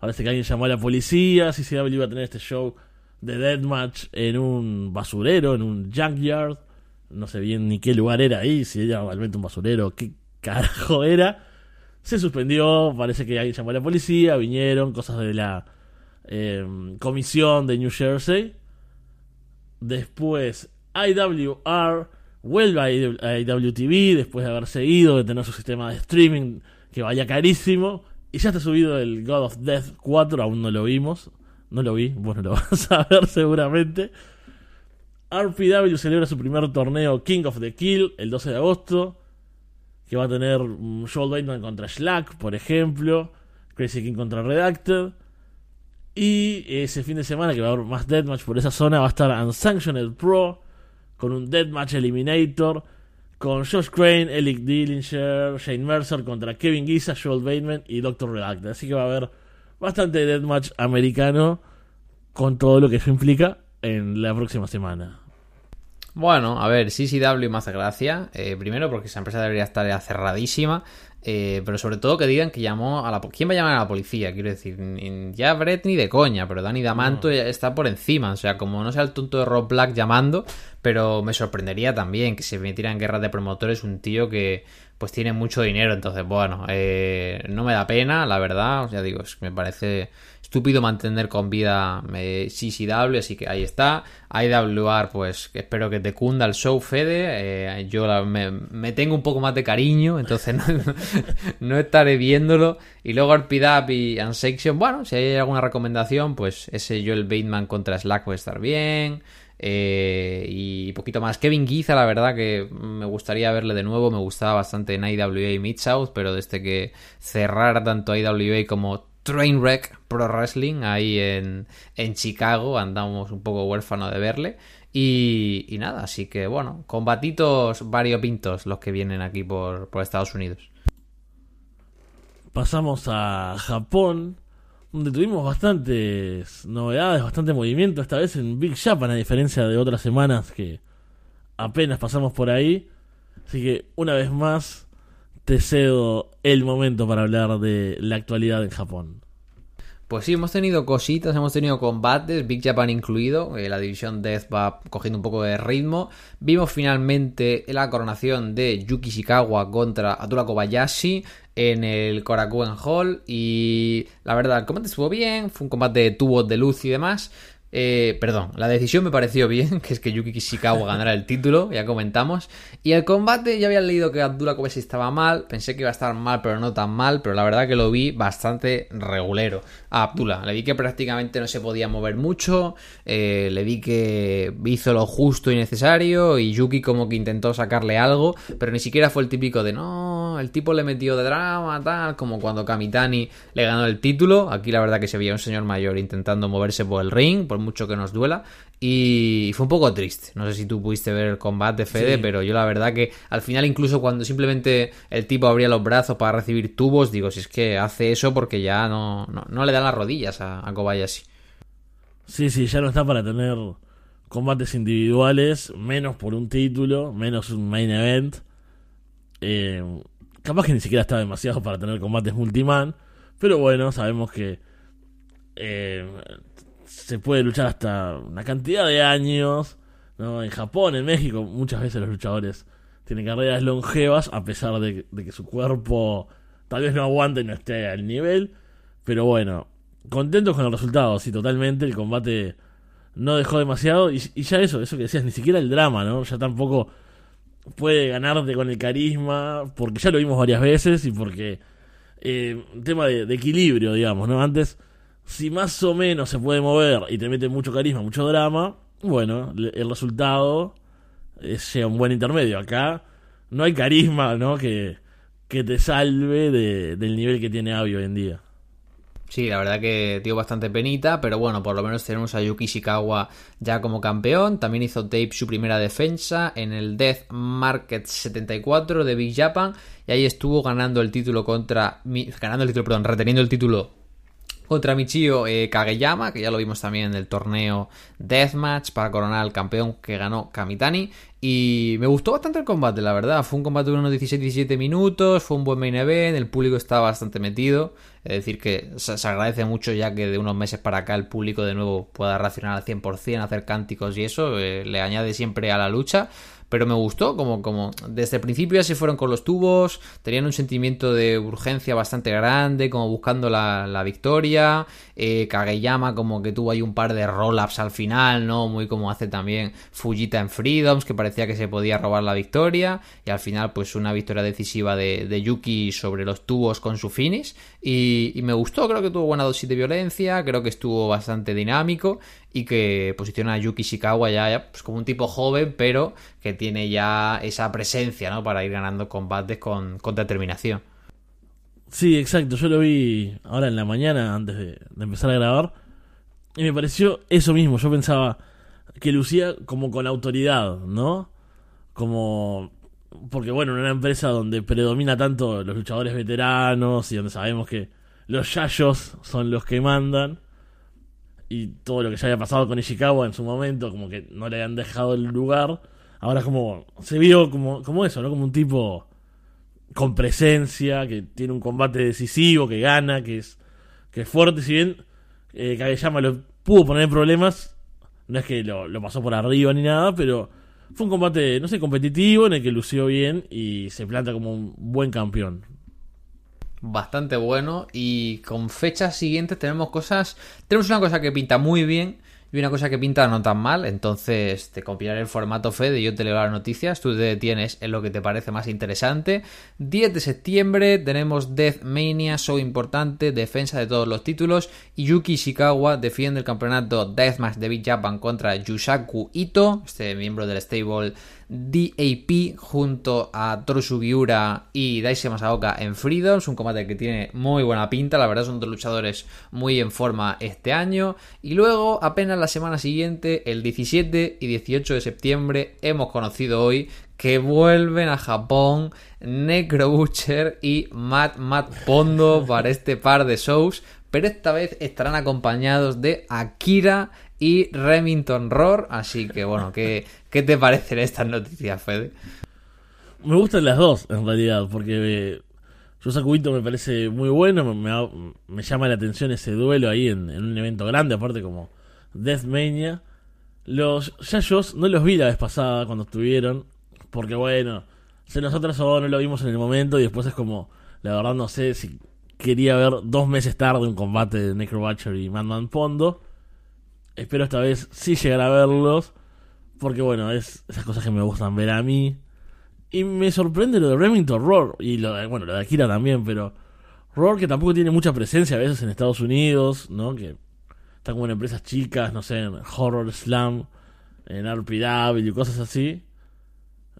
Parece que alguien llamó a la policía. CCW iba a tener este show de Deathmatch en un basurero, en un junkyard. No sé bien ni qué lugar era ahí, si era realmente un basurero, qué carajo era. Se suspendió, parece que alguien llamó a la policía, vinieron, cosas de la em, comisión de New Jersey. Después, IWR vuelve a IWTV después de haber seguido, de tener su sistema de streaming que vaya carísimo. Y ya está subido el God of Death 4, aún no lo vimos. No lo vi, bueno, lo vas a ver seguramente. RPW celebra su primer torneo King of the Kill el 12 de agosto. Que va a tener um, Joel Bateman contra Slack, por ejemplo. Crazy King contra Redacted. Y ese fin de semana que va a haber más Deathmatch por esa zona va a estar Unsanctioned Pro. Con un Deathmatch Eliminator. Con Josh Crane, Elick Dillinger, Shane Mercer contra Kevin Giza, Joel Bateman y Dr. Redacted. Así que va a haber bastante deathmatch americano con todo lo que eso implica en la próxima semana. Bueno, a ver, CCW me hace gracia. Eh, primero porque esa empresa debería estar cerradísima. Eh, pero sobre todo que digan que llamó a la... ¿Quién va a llamar a la policía? Quiero decir, ya Brett ni de coña, pero Danny Damanto ya está por encima. O sea, como no sea el tonto de Rob Black llamando, pero me sorprendería también que se metiera en guerras de promotores un tío que pues tiene mucho dinero. Entonces, bueno, eh, no me da pena, la verdad. O sea, digo, me parece estúpido mantener con vida eh, CCW, así que ahí está. IWR, pues espero que te cunda el show, Fede. Eh, yo me, tengo un poco más de cariño, entonces no, estaré viéndolo. Y luego RPDAP y Unsection, bueno, si hay alguna recomendación, pues ese Joel Bateman contra Slack puede estar bien. Eh, y poquito más. Kevin Giza, la verdad que me gustaría verle de nuevo. Me gustaba bastante en IWA y Mid South, pero desde que cerrara tanto IWA como Trainwreck Pro Wrestling ahí en, en Chicago, andamos un poco huérfano de verle. Y, y, nada, así que bueno, combatitos variopintos los que vienen aquí por, por Estados Unidos. Pasamos a Japón donde tuvimos bastantes novedades, bastante movimiento, esta vez en Big Japan, a diferencia de otras semanas que apenas pasamos por ahí. Así que una vez más te cedo el momento para hablar de la actualidad en Japón. Pues sí, hemos tenido cositas, hemos tenido combates, Big Japan incluido, eh, la división Death va cogiendo un poco de ritmo. Vimos finalmente la coronación de Yuki Shikawa contra Atura Kobayashi en el Korakuen Hall y la verdad el combate estuvo bien, fue un combate de tubos de luz y demás. Eh, perdón, la decisión me pareció bien, que es que Yuki Kishikawa ganara el título, ya comentamos. Y el combate, ya había leído que Abdullah Kobashi estaba mal, pensé que iba a estar mal, pero no tan mal, pero la verdad que lo vi bastante regulero a Abdullah. Le vi que prácticamente no se podía mover mucho, eh, le vi que hizo lo justo y necesario, y Yuki como que intentó sacarle algo, pero ni siquiera fue el típico de no, el tipo le metió de drama, tal, como cuando Kamitani le ganó el título. Aquí la verdad que se veía un señor mayor intentando moverse por el ring, por mucho que nos duela. Y fue un poco triste. No sé si tú pudiste ver el combate, Fede, Sí. pero yo la verdad que al final, incluso cuando simplemente el tipo abría los brazos para recibir tubos, digo, si es que hace eso porque ya no, no, no le dan las rodillas a, a Kobayashi. Sí, sí, ya no está para tener combates individuales, menos por un título, menos un main event. Eh, capaz que ni siquiera está demasiado para tener combates multiman, pero bueno, sabemos que eh, se puede luchar hasta una cantidad de años. ¿no? En Japón, en México, muchas veces los luchadores tienen carreras longevas, a pesar de, de que su cuerpo tal vez no aguante y no esté al nivel. Pero bueno, contentos con el resultado, sí, totalmente. El combate no dejó demasiado. Y, ya eso, eso que decías, ni siquiera el drama, ¿no? Ya tampoco puede ganarte con el carisma, porque ya lo vimos varias veces y porque. Eh, tema de, de equilibrio, digamos, ¿no? Antes, si más o menos se puede mover y te mete mucho carisma, mucho drama, bueno, el resultado es sea un buen intermedio. Acá no hay carisma, ¿no? Que, que te salve de- del nivel que tiene Abby hoy en día. Sí, la verdad que dio bastante penita, pero bueno, por lo menos tenemos a Yuki Ishikawa ya como campeón. También hizo Tape su primera defensa en el Death Market 74 de Big Japan y ahí estuvo ganando el título contra ganando el título, perdón, reteniendo el título contra Michio eh, Kageyama, que ya lo vimos también en el torneo Deathmatch para coronar al campeón que ganó Kamitani. Y me gustó bastante el combate, la verdad. Fue un combate de unos 16-17 minutos, fue un buen main event, el público estaba bastante metido. Es decir, que se, agradece mucho ya que de unos meses para acá el público de nuevo pueda reaccionar al 100%, hacer cánticos y eso, eh, le añade siempre a la lucha pero me gustó, como, como desde el principio ya se fueron con los tubos, tenían un sentimiento de urgencia bastante grande, como buscando la, la victoria, eh, Kageyama como que tuvo ahí un par de roll-ups al final, ¿no? Muy como hace también Fujita en Freedoms, que parecía que se podía robar la victoria, y al final pues una victoria decisiva de, de Yuki sobre los tubos con su finish, y, y me gustó, creo que tuvo buena dosis de violencia, creo que estuvo bastante dinámico, y que posiciona a Yuki Ishikawa ya, ya, pues como un tipo joven, pero que tiene ya esa presencia, ¿no? Para ir ganando combates con, con determinación. Sí, exacto. Yo lo vi ahora en la mañana antes de, de empezar a grabar. Y me pareció eso mismo. Yo pensaba que lucía como con autoridad, ¿no? Como. Porque, bueno, en una empresa donde predomina tanto los luchadores veteranos y donde sabemos que los yayos son los que mandan. Y todo lo que ya había pasado con Ishikawa en su momento, como que no le habían dejado el lugar. Ahora como. Se vio como, como eso, ¿no? Como un tipo con presencia, que tiene un combate decisivo, que gana, que es, que es fuerte, si bien eh, Kageyama lo pudo poner en problemas, no es que lo, lo pasó por arriba ni nada, pero fue un combate, no sé, competitivo, en el que lució bien y se planta como un buen campeón. Bastante bueno. Y con fechas siguientes tenemos cosas. Tenemos una cosa que pinta muy bien. Y una cosa que pinta no tan mal, entonces te copiaré el formato Fede yo te leo las noticias, tú te detienes en lo que te parece más interesante. 10 de septiembre tenemos Death Mania, show importante, defensa de todos los títulos. Y Yuki Ishikawa defiende el campeonato Deathmatch de Big Japan contra Yusaku Ito, este miembro del stable DAP, junto a Toru Sugiura y Daisuke Masaoka en Freedoms, un combate que tiene muy buena pinta, la verdad son dos luchadores muy en forma este año. Y luego, apenas la semana siguiente, el 17 y 18 de septiembre, hemos conocido hoy que vuelven a Japón Necro Butcher y Matt Matt Pondo para este par de shows, pero esta vez estarán acompañados de Akira y Remington Roar, así que bueno, ¿qué, qué te parecen estas noticias, Fede? Me gustan las dos, en realidad, porque eh, Yosaku me parece muy bueno, me, me, llama la atención ese duelo ahí en, un evento grande, aparte como Deathmania. Los Yayos no los vi la vez pasada cuando estuvieron, porque bueno, se nos atrasó, no lo vimos en el momento y después es como, la verdad no sé si quería ver dos meses tarde un combate de Necro Butcher y Madman Pondo. Espero esta vez sí llegar a verlos, porque bueno, es esas cosas que me gustan ver a mí. Y me sorprende lo de Remington Roar. Y lo de, bueno, lo de Akira también, pero. Roar que tampoco tiene mucha presencia a veces en Estados Unidos, ¿no? Que está como en empresas chicas, no sé, en Horror Slam, en RPW y cosas así.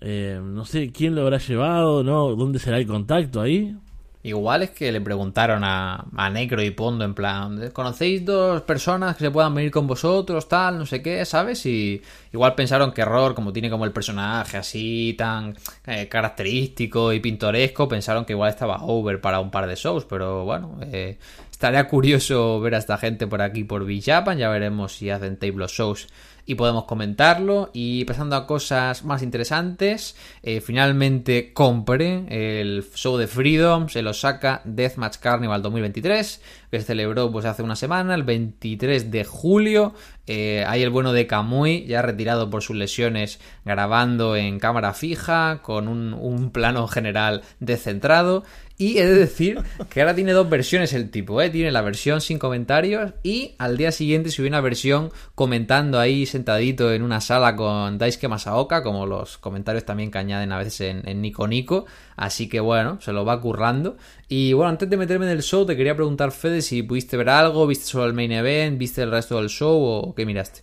Eh, no sé quién lo habrá llevado, ¿no? ¿Dónde será el contacto ahí? Igual es que le preguntaron a, a y Pondo en plan, ¿conocéis dos personas que se puedan venir con vosotros, tal, no sé qué, ¿sabes? Y igual pensaron que Error, como tiene como el personaje así tan eh, característico y pintoresco, pensaron que igual estaba over para un par de shows, pero bueno, eh, estaría curioso ver a esta gente por aquí por Villapan, ya veremos si hacen table shows y podemos comentarlo. Y pasando a cosas más interesantes, eh, finalmente compré el show de Freedoms, el Osaka Deathmatch Carnival 2023, que se celebró pues hace una semana, el 23 de julio. Eh, hay el bueno de Kamui, ya retirado por sus lesiones, grabando en cámara fija, con un, un plano general descentrado. Y he de decir que ahora tiene dos versiones el tipo, ¿eh? Tiene la versión sin comentarios y al día siguiente subió una versión comentando ahí sentadito en una sala con Daisuke Masaoka, como los comentarios también que añaden a veces en, en Nico Nico. Así que bueno, se lo va currando. Y bueno, antes de meterme en el show, te quería preguntar, Fede, si pudiste ver algo, viste solo el main event, viste el resto del show o qué miraste.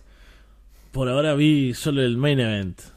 Por ahora vi solo el main event.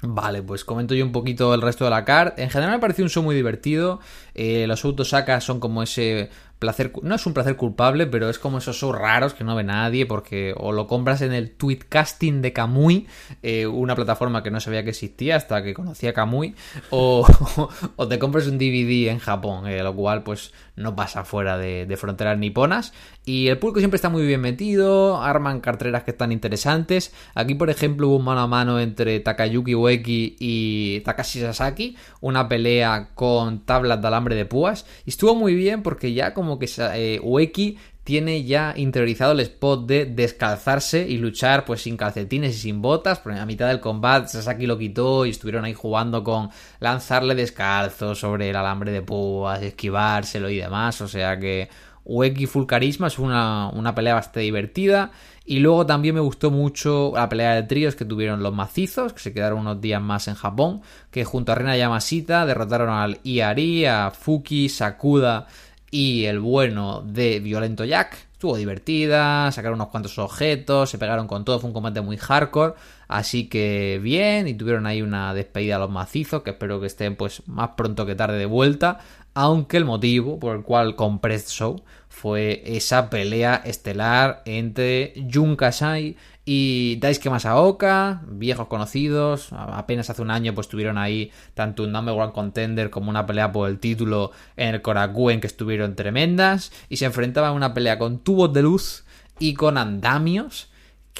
Vale, pues comento yo un poquito el resto de la card. En general me pareció un show muy divertido. Eh, los autosacas son como ese placer, no es un placer culpable, pero es como esos shows raros que no ve nadie porque o lo compras en el tweetcasting de Kamui, eh, una plataforma que no sabía que existía hasta que conocía Kamui, o, o te compras un DVD en Japón, eh, lo cual pues no pasa fuera de, de, fronteras niponas. Y el público siempre está muy bien metido, arman carteras que están interesantes. Aquí, por ejemplo, hubo un mano a mano entre Takayuki Ueki y Takashi Sasaki, una pelea con tablas de alambre de púas. Y estuvo muy bien porque ya como que eh, Ueki tiene ya interiorizado el spot de descalzarse y luchar pues sin calcetines y sin botas, a mitad del combate Sasaki lo quitó y estuvieron ahí jugando con lanzarle descalzo sobre el alambre de púas, esquivárselo y demás, o sea que Ueki full carisma es una, una pelea bastante divertida. Y luego también me gustó mucho la pelea de tríos que tuvieron los macizos, que se quedaron unos días más en Japón, que junto a Rena Yamashita derrotaron al Iari, a Fuki, Sakuda y el bueno de Violento Jack. Estuvo divertida, sacaron unos cuantos objetos, se pegaron con todo, fue un combate muy hardcore, así que bien, y tuvieron ahí una despedida a los macizos, que espero que estén pues más pronto que tarde de vuelta, aunque el motivo por el cual compré este show fue esa pelea estelar entre Jun Kasai y Daisuke Masaoka, viejos conocidos, apenas hace un año pues tuvieron ahí tanto un number one contender como una pelea por el título en el Korakuen que estuvieron tremendas. Y se enfrentaban a una pelea con tubos de luz y con andamios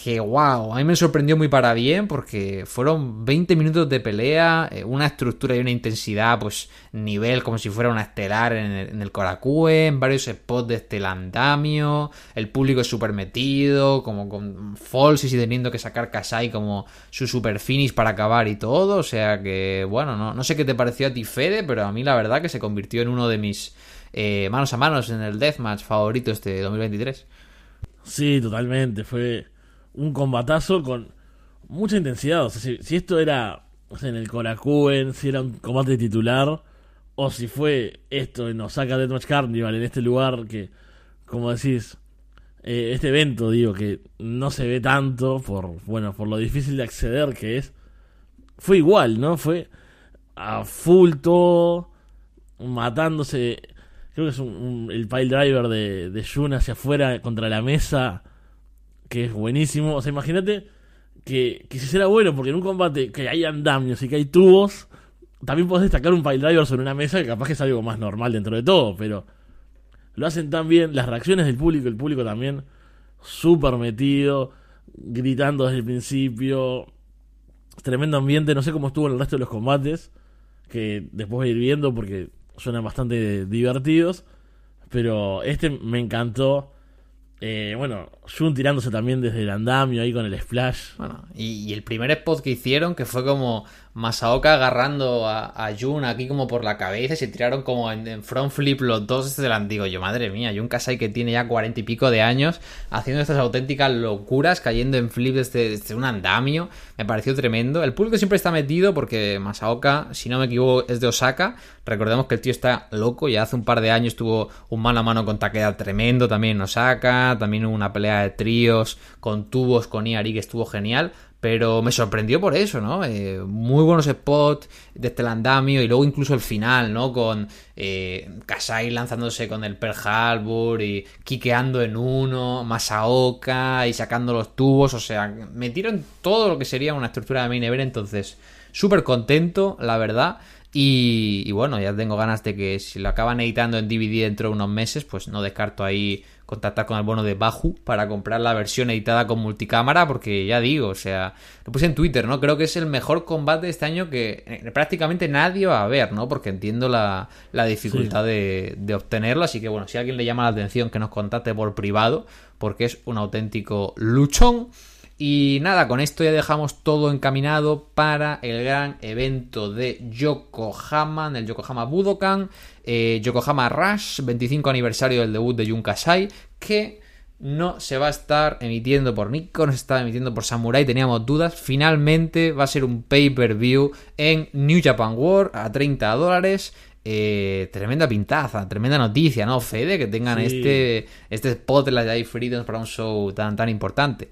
que wow, a mí me sorprendió muy para bien porque fueron 20 minutos de pelea, eh, una estructura y una intensidad, pues nivel como si fuera una estelar en el, en Korakuen, varios spots de estelandamio, el público es súper metido, como con falsis y teniendo que sacar Kasai como su super finish para acabar y todo, o sea que bueno, no, no sé qué te pareció a ti Fede, pero a mí la verdad que se convirtió en uno de mis eh, manos a manos en el Deathmatch favorito este 2023. Sí, totalmente, fue un combatazo con mucha intensidad. O sea, si, esto era en el Korakuen, si era un combate titular, o si fue esto en Osaka Deathmatch Carnival, en este lugar que, como decís, eh, este evento, digo, que no se ve tanto por, bueno, por lo difícil de acceder que es, fue igual, ¿no? Fue a full todo, matándose. Creo que es un, el pile driver de, de Jun hacia afuera contra la mesa que es buenísimo. O sea, imagínate que, que si será bueno, porque en un combate que hay andamios y que hay tubos, también podés destacar un pile driver sobre una mesa que capaz que es algo más normal dentro de todo, pero lo hacen tan bien, las reacciones del público, el público también súper metido, gritando desde el principio, tremendo ambiente, no sé cómo estuvo en el resto de los combates, que después voy a ir viendo porque suenan bastante divertidos. Pero este me encantó. Eh, bueno, Jun tirándose también desde el andamio ahí con el splash. Bueno, y, y, el primer spot que hicieron, que fue como Masaoka agarrando a, a Jun aquí como por la cabeza y se tiraron como en, front flip los dos desde el antiguo. Yo, madre mía, Jun Kasai que tiene ya cuarenta y pico de años haciendo estas auténticas locuras, cayendo en flip desde, desde, un andamio. Me pareció tremendo. El público siempre está metido porque Masaoka, si no me equivoco, es de Osaka. Recordemos que el tío está loco. Ya hace un par de años tuvo un mano a mano con Takeda tremendo también en Osaka. También hubo una pelea de tríos con tubos con Iari que estuvo genial. Pero me sorprendió por eso, ¿no? Eh, muy buenos spots desde el andamio y luego incluso el final, ¿no? Con eh, Kasai lanzándose con el Pearl Harbor y quiqueando en uno, Masaoka y sacando los tubos, o sea, metieron todo lo que sería una estructura de main event, entonces súper contento, la verdad. Y, y, bueno, ya tengo ganas de que si lo acaban editando en DVD dentro de unos meses, pues no descarto ahí contactar con el bono de Baju para comprar la versión editada con multicámara, porque ya digo, o sea, lo puse en Twitter, ¿no? Creo que es el mejor combate de este año que prácticamente nadie va a ver, ¿no? Porque entiendo la, la dificultad sí. de, de obtenerlo, así que bueno, si a alguien le llama la atención que nos contacte por privado, porque es un auténtico luchón. Y nada, con esto ya dejamos todo encaminado para el gran evento de Yokohama, en el Yokohama Budokan, eh, Yokohama Rush, 25 aniversario del debut de Jun Kasai, que no se va a estar emitiendo por Nikon, se está emitiendo por Samurai, teníamos dudas. Finalmente va a ser un pay-per-view en New Japan World a 30 dólares. Eh, tremenda pintaza, tremenda noticia, ¿no, Fede? Que tengan sí. este, este spot en la Jai Freedoms para un show tan, tan importante.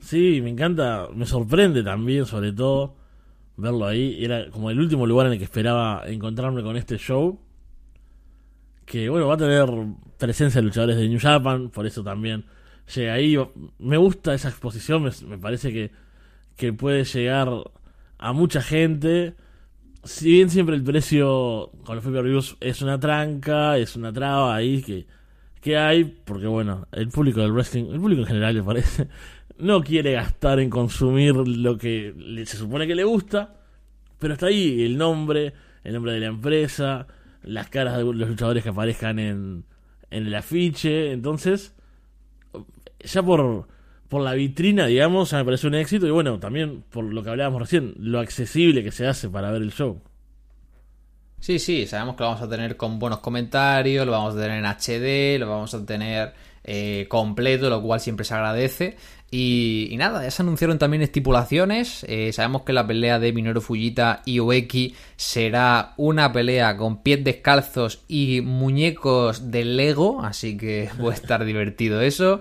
Sí, me encanta, me sorprende también, sobre todo, verlo ahí. Era como el último lugar en el que esperaba encontrarme con este show. Que bueno, va a tener presencia de luchadores de New Japan, por eso también llega ahí. Me gusta esa exposición, me, parece que, que puede llegar a mucha gente. Si bien siempre el precio con los pay-per-views es una tranca, es una traba ahí que, que hay, porque bueno, el público del wrestling, el público en general me parece, no quiere gastar en consumir lo que se supone que le gusta, pero está ahí el nombre, el nombre de la empresa, las caras de los luchadores que aparezcan en, en el afiche, entonces, ya por, por la vitrina, digamos, ya me parece un éxito, y bueno, también por lo que hablábamos recién, lo accesible que se hace para ver el show. Sí, sí, sabemos que lo vamos a tener con buenos comentarios, lo vamos a tener en HD, lo vamos a tener eh, completo, lo cual siempre se agradece. Y, nada, ya se anunciaron también estipulaciones. Eh, sabemos que la pelea de Minoru Fujita y Ueki será una pelea con pies descalzos y muñecos de Lego, así que puede estar divertido eso.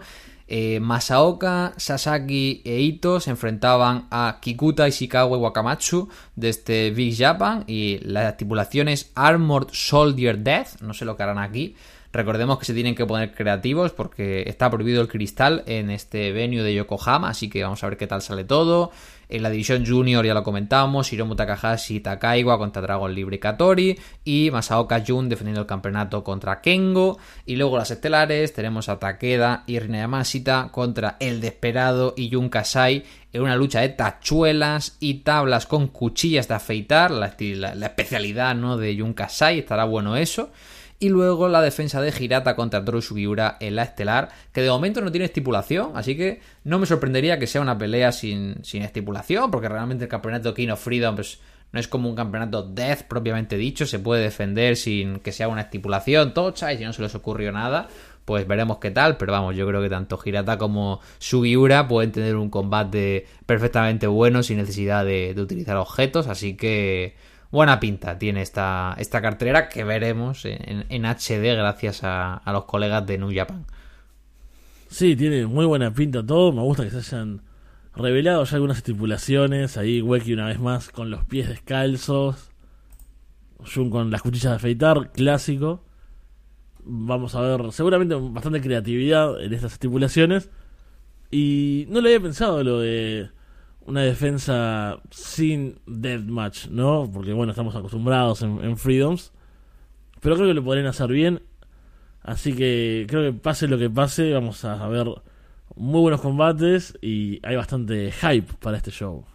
Eh, Masaoka, Sasaki e Ito se enfrentaban a Kikuta, Ishikawa y Wakamatsu desde este Big Japan y la estipulación es Armored Soldier Death, no sé lo que harán aquí. Recordemos que se tienen que poner creativos porque está prohibido el cristal en este venue de Yokohama, así que vamos a ver qué tal sale todo. En la división junior ya lo comentamos, Hiromu Takahashi y Takaiwa contra Dragon Libre Katori y Masaoka Jun defendiendo el campeonato contra Kengo. Y luego las estelares tenemos a Takeda y Rina Yamashita contra El Desperado y Jun Kasai en una lucha de tachuelas y tablas con cuchillas de afeitar, la, la, la especialidad ¿no? de Jun Kasai, estará bueno eso y luego la defensa de Hirata contra Toru Sugiura en la estelar, que de momento no tiene estipulación, así que no me sorprendería que sea una pelea sin, sin estipulación, porque realmente el campeonato King of Freedom pues, no es como un campeonato Death propiamente dicho, se puede defender sin que sea una estipulación tocha y si no se les ocurrió nada, pues veremos qué tal, pero vamos, yo creo que tanto Hirata como Sugiura pueden tener un combate perfectamente bueno sin necesidad de utilizar objetos, así que buena pinta tiene esta, esta cartelera que veremos en, HD gracias a, a, los colegas de New Japan. Sí, tiene muy buena pinta todo. Me gusta que se hayan revelado ya algunas estipulaciones. Ahí Weki una vez más con los pies descalzos. Jun con las cuchillas de afeitar, clásico. Vamos a ver, seguramente bastante creatividad en estas estipulaciones. Y no le había pensado lo de una defensa sin deathmatch, ¿no? Porque bueno, estamos acostumbrados en, en, Freedoms. Pero creo que lo podrían hacer bien. Así que creo que pase lo que pase, vamos a ver muy buenos combates y hay bastante hype para este show.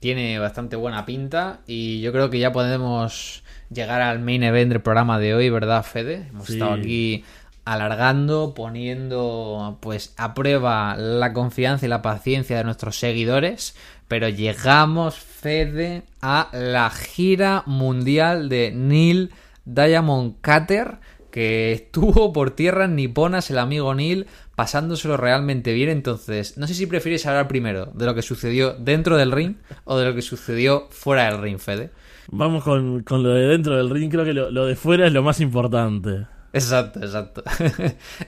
tiene bastante buena pinta y yo creo que ya podemos llegar al main event del programa de hoy, ¿verdad, Fede? Hemos Sí. estado aquí alargando, poniendo pues a prueba la confianza y la paciencia de nuestros seguidores, pero llegamos, Fede, a la gira mundial de Neil Diamond Cutter, que estuvo por tierras niponas el amigo Neil pasándoselo realmente bien. Entonces, no sé si prefieres hablar primero de lo que sucedió dentro del ring o de lo que sucedió fuera del ring, Fede. Vamos con, con lo de dentro del ring, creo que lo, lo de fuera es lo más importante. Exacto, exacto.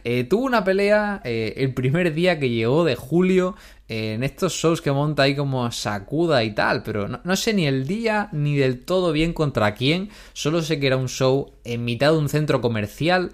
Eh, tuvo una pelea eh, el primer día que llegó de julio eh, en estos shows que monta ahí como Sakuda y tal, pero no, sé ni el día ni del todo bien contra quién, solo sé que era un show en mitad de un centro comercial,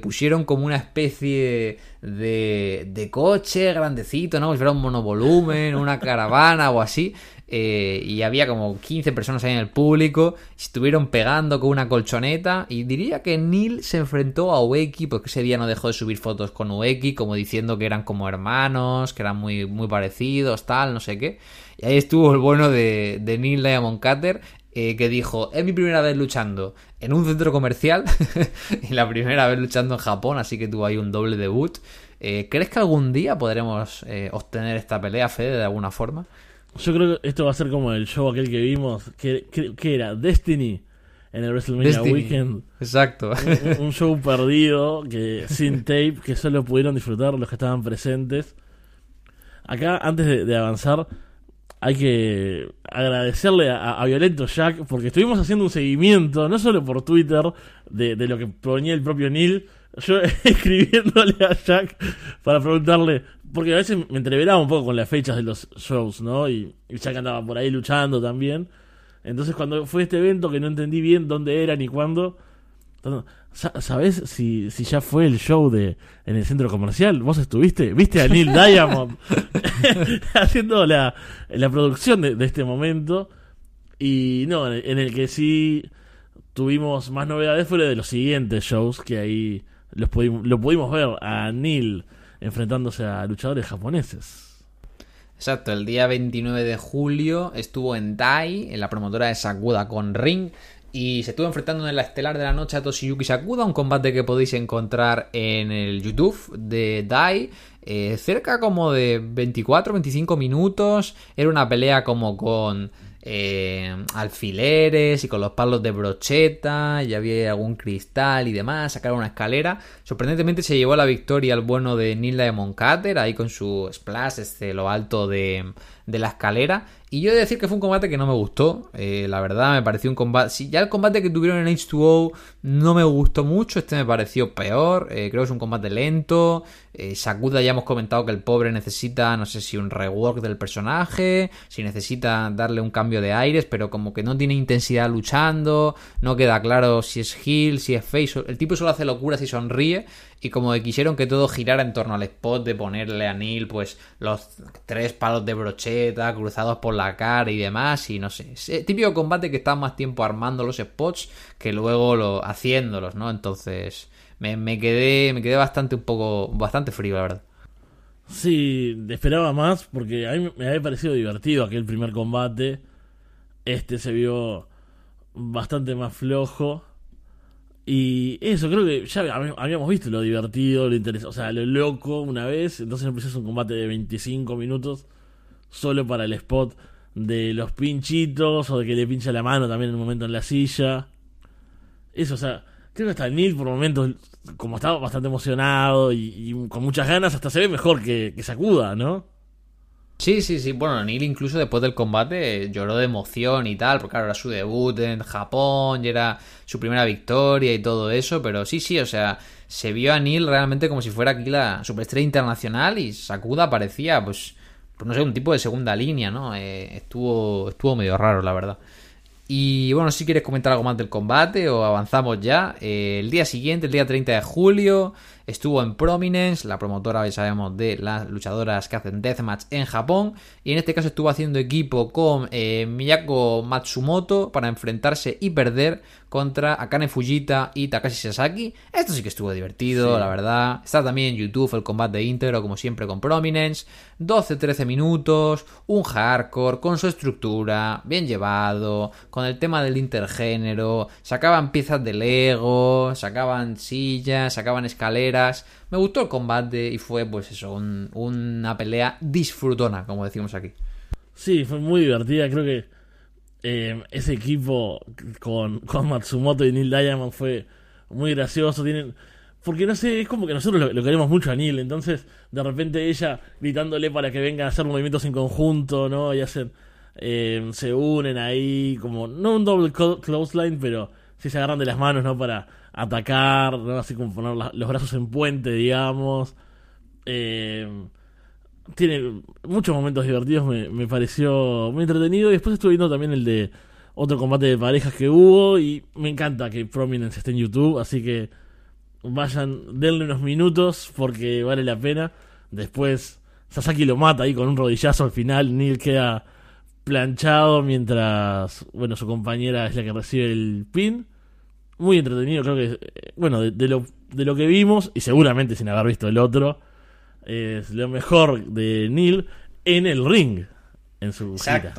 pusieron como una especie de, de coche grandecito, ¿no? Si un monovolumen, una caravana o así. Eh, y había como 15 personas ahí en el público, estuvieron pegando con una colchoneta y diría que Neil se enfrentó a Ueki porque ese día no dejó de subir fotos con Ueki como diciendo que eran como hermanos, que eran muy, muy parecidos, tal, no sé qué. Y ahí estuvo el bueno de, Neil Diamond Cutter eh, que dijo, es mi primera vez luchando en un centro comercial y la primera vez luchando en Japón, así que tuvo ahí un doble debut. Eh, ¿Crees que algún día podremos obtener esta pelea, Fede, de alguna forma? Yo creo que esto va a ser como el show aquel que vimos, que, que, que era Destiny en el WrestleMania Destiny. Weekend. Exacto. Un, un show perdido, que sin tape, que solo pudieron disfrutar los que estaban presentes. Acá, antes de, de avanzar, hay que agradecerle a, a Violento Jack, porque estuvimos haciendo un seguimiento, no solo por Twitter, de, de lo que ponía el propio Neil, yo escribiéndole a Jack para preguntarle, porque a veces me entreveraba un poco con las fechas de los shows, ¿no? Y, y Jack andaba por ahí luchando también. Entonces cuando fue este evento que no entendí bien dónde era ni cuándo, sa- ¿sabés si, si ya fue el show de en el centro comercial? ¿Vos estuviste? ¿Viste a Neil Diamond haciendo la, la producción de, de este momento? Y no, en el, en el que sí tuvimos más novedades fue de los siguientes shows que ahí los lo pudimos ver a Neil enfrentándose a luchadores japoneses. Exacto, el día 29 de julio estuvo en Dai, en la promotora de Sakuda con Ring, y se estuvo enfrentando en la estelar de la noche a Toshiyuki Sakuda, un combate que podéis encontrar en el YouTube de Dai, eh, cerca como de 24-25 minutos, era una pelea como con eh, alfileres y con los palos de brocheta, y había algún cristal y demás, sacaron una escalera. Sorprendentemente se llevó la victoria el bueno de Neil Diamond Cutter, ahí con su splash desde lo alto de, de la escalera. Y yo he de decir que fue un combate que no me gustó, eh, la verdad me pareció un combate... Si ya el combate que tuvieron en H2O no me gustó mucho, este me pareció peor, eh, creo que es un combate lento, eh, Sakuda ya hemos comentado que el pobre necesita, no sé si un rework del personaje, si necesita darle un cambio de aires, pero como que no tiene intensidad luchando, no queda claro si es heel, si es face, el tipo solo hace locuras y sonríe, y como quisieron que todo girara en torno al spot de ponerle a Neil pues los tres palos de brocheta cruzados por la cara y demás y no sé, es el típico combate que está más tiempo armando los spots que luego lo, haciéndolos, ¿no? Entonces me, me quedé me quedé bastante un poco bastante frío la verdad. Sí, esperaba más porque a mí me había parecido divertido aquel primer combate. Este se vio bastante más flojo. Y eso, creo que ya hab- habíamos visto lo divertido, lo interesante, o sea, lo loco una vez. Entonces empezó un combate de 25 minutos solo para el spot de los pinchitos o de que le pincha la mano también en un momento en la silla. Eso, o sea, creo que hasta Neil por momentos, como estaba bastante emocionado y, y con muchas ganas, hasta se ve mejor que, que Sakuda, ¿no? Sí, sí, sí. Bueno, Neil incluso después del combate eh, lloró de emoción y tal, porque claro, era su debut en Japón y era su primera victoria y todo eso, pero sí, sí, o sea, se vio a Neil realmente como si fuera aquí la superestrella internacional y Sakuda parecía, pues, pues no sé, un tipo de segunda línea, ¿no? Eh, estuvo, estuvo medio raro, la verdad. Y bueno, si quieres comentar algo más del combate o avanzamos ya. Eh, el día siguiente, el día 30 de julio, estuvo en Prominence, la promotora, ya sabemos, de las luchadoras que hacen Deathmatch en Japón. Y en este caso estuvo haciendo equipo con eh, Miyako Matsumoto para enfrentarse y perder contra Akane Fujita y Takashi Sasaki. Esto sí que estuvo divertido, Sí. la verdad. Está también en YouTube el combate íntegro, como siempre, con Prominence. 12-13 minutos, un hardcore, con su estructura, bien llevado, con el tema del intergénero. Sacaban piezas de Lego, sacaban sillas, sacaban escaleras. Me gustó el combate y fue, pues eso, un- una pelea disfrutona, como decimos aquí. Sí, fue muy divertida. Creo que eh, ese equipo con, con Matsumoto y Neil Diamond fue muy gracioso. Tienen. Porque no sé, es como que nosotros lo, queremos mucho a Neil. Entonces, de repente ella gritándole para que vengan a hacer movimientos en conjunto, ¿no? Y hacen. Eh, se unen ahí, como. No un double clo- clothesline, pero sí se agarran de las manos, ¿no? Para atacar, ¿no? Así como poner los brazos en puente, digamos. Eh, tiene muchos momentos divertidos, me, me pareció muy entretenido. Y después estuve viendo también el de otro combate de parejas que hubo. Y me encanta que Prominence esté en YouTube, así que vayan, denle unos minutos porque vale la pena. Después Sasaki lo mata ahí con un rodillazo al final. Neil queda planchado mientras, bueno, su compañera es la que recibe el pin. Muy entretenido, creo que, eh, bueno, de, lo, de lo que vimos, y seguramente sin haber visto el otro, es lo mejor de Neil en el ring, en su gira.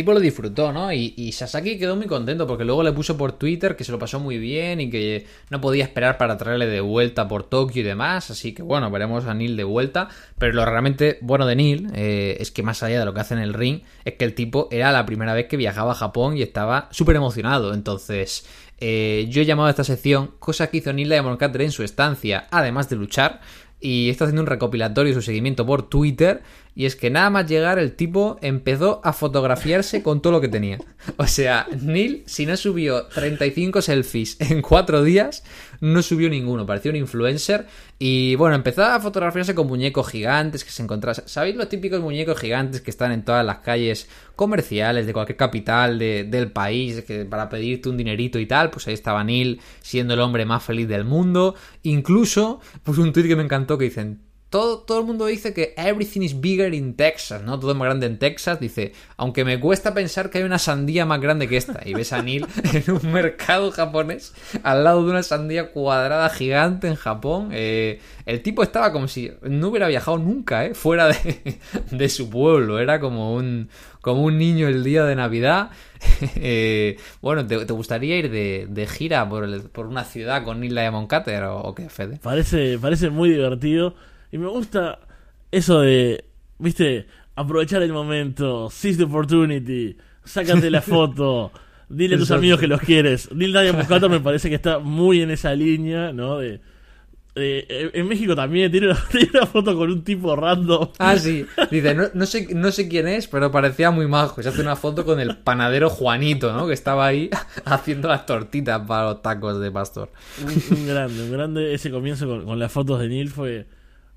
Tipo lo disfrutó, ¿no? Y, y Sasaki quedó muy contento porque luego le puso por Twitter que se lo pasó muy bien y que no podía esperar para traerle de vuelta por Tokio y demás. Así que bueno, veremos a Neil de vuelta. Pero lo realmente bueno de Neil eh, es que más allá de lo que hace en el ring, es que el tipo era la primera vez que viajaba a Japón y estaba súper emocionado. Entonces, eh, yo he llamado a esta sección cosa que hizo Neil Diamond Cutter en su estancia, además de luchar. Y está haciendo un recopilatorio de su seguimiento por Twitter. Y es que nada más llegar, el tipo empezó a fotografiarse con todo lo que tenía. O sea, Neil, si no subió 35 selfies en cuatro días, no subió ninguno. Parecía un influencer. Y bueno, empezó a fotografiarse con muñecos gigantes que se encontraban. ¿Sabéis los típicos muñecos gigantes que están en todas las calles comerciales de cualquier capital de- del país que para pedirte un dinerito y tal? Pues ahí estaba Neil siendo el hombre más feliz del mundo. Incluso puso un tweet que me encantó que dicen todo, todo el mundo dice que everything is bigger in Texas, ¿no? Todo es más grande en Texas. Dice, aunque me cuesta pensar que hay una sandía más grande que esta. Y ves a Neil en un mercado japonés al lado de una sandía cuadrada gigante en Japón. Eh, el tipo estaba como si no hubiera viajado nunca, ¿eh? Fuera de, de su pueblo. Era como un, como un niño el día de Navidad. Eh, bueno, ¿te, te gustaría ir de, de gira por, el- por una ciudad con Neil Diamond Cutter o, qué, Fede? Parece, parece muy divertido. Y me gusta eso de, viste, aprovechar el momento, seize the opportunity, sácate la foto, dile a tus Exacto. amigos que los quieres. Neil Diamond Cutter me parece que está muy en esa línea, ¿no? De, de- en México también tiene una, tiene una foto con un tipo random. Ah, sí. Dice, no, no sé, no sé quién es, pero parecía muy majo. Se hace una foto con el panadero Juanito, ¿no? Que estaba ahí haciendo las tortitas para los tacos de pastor. Un, un grande, un grande. Ese comienzo con, con las fotos de Neil fue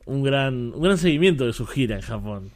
un gran, un gran seguimiento de su gira en Japón.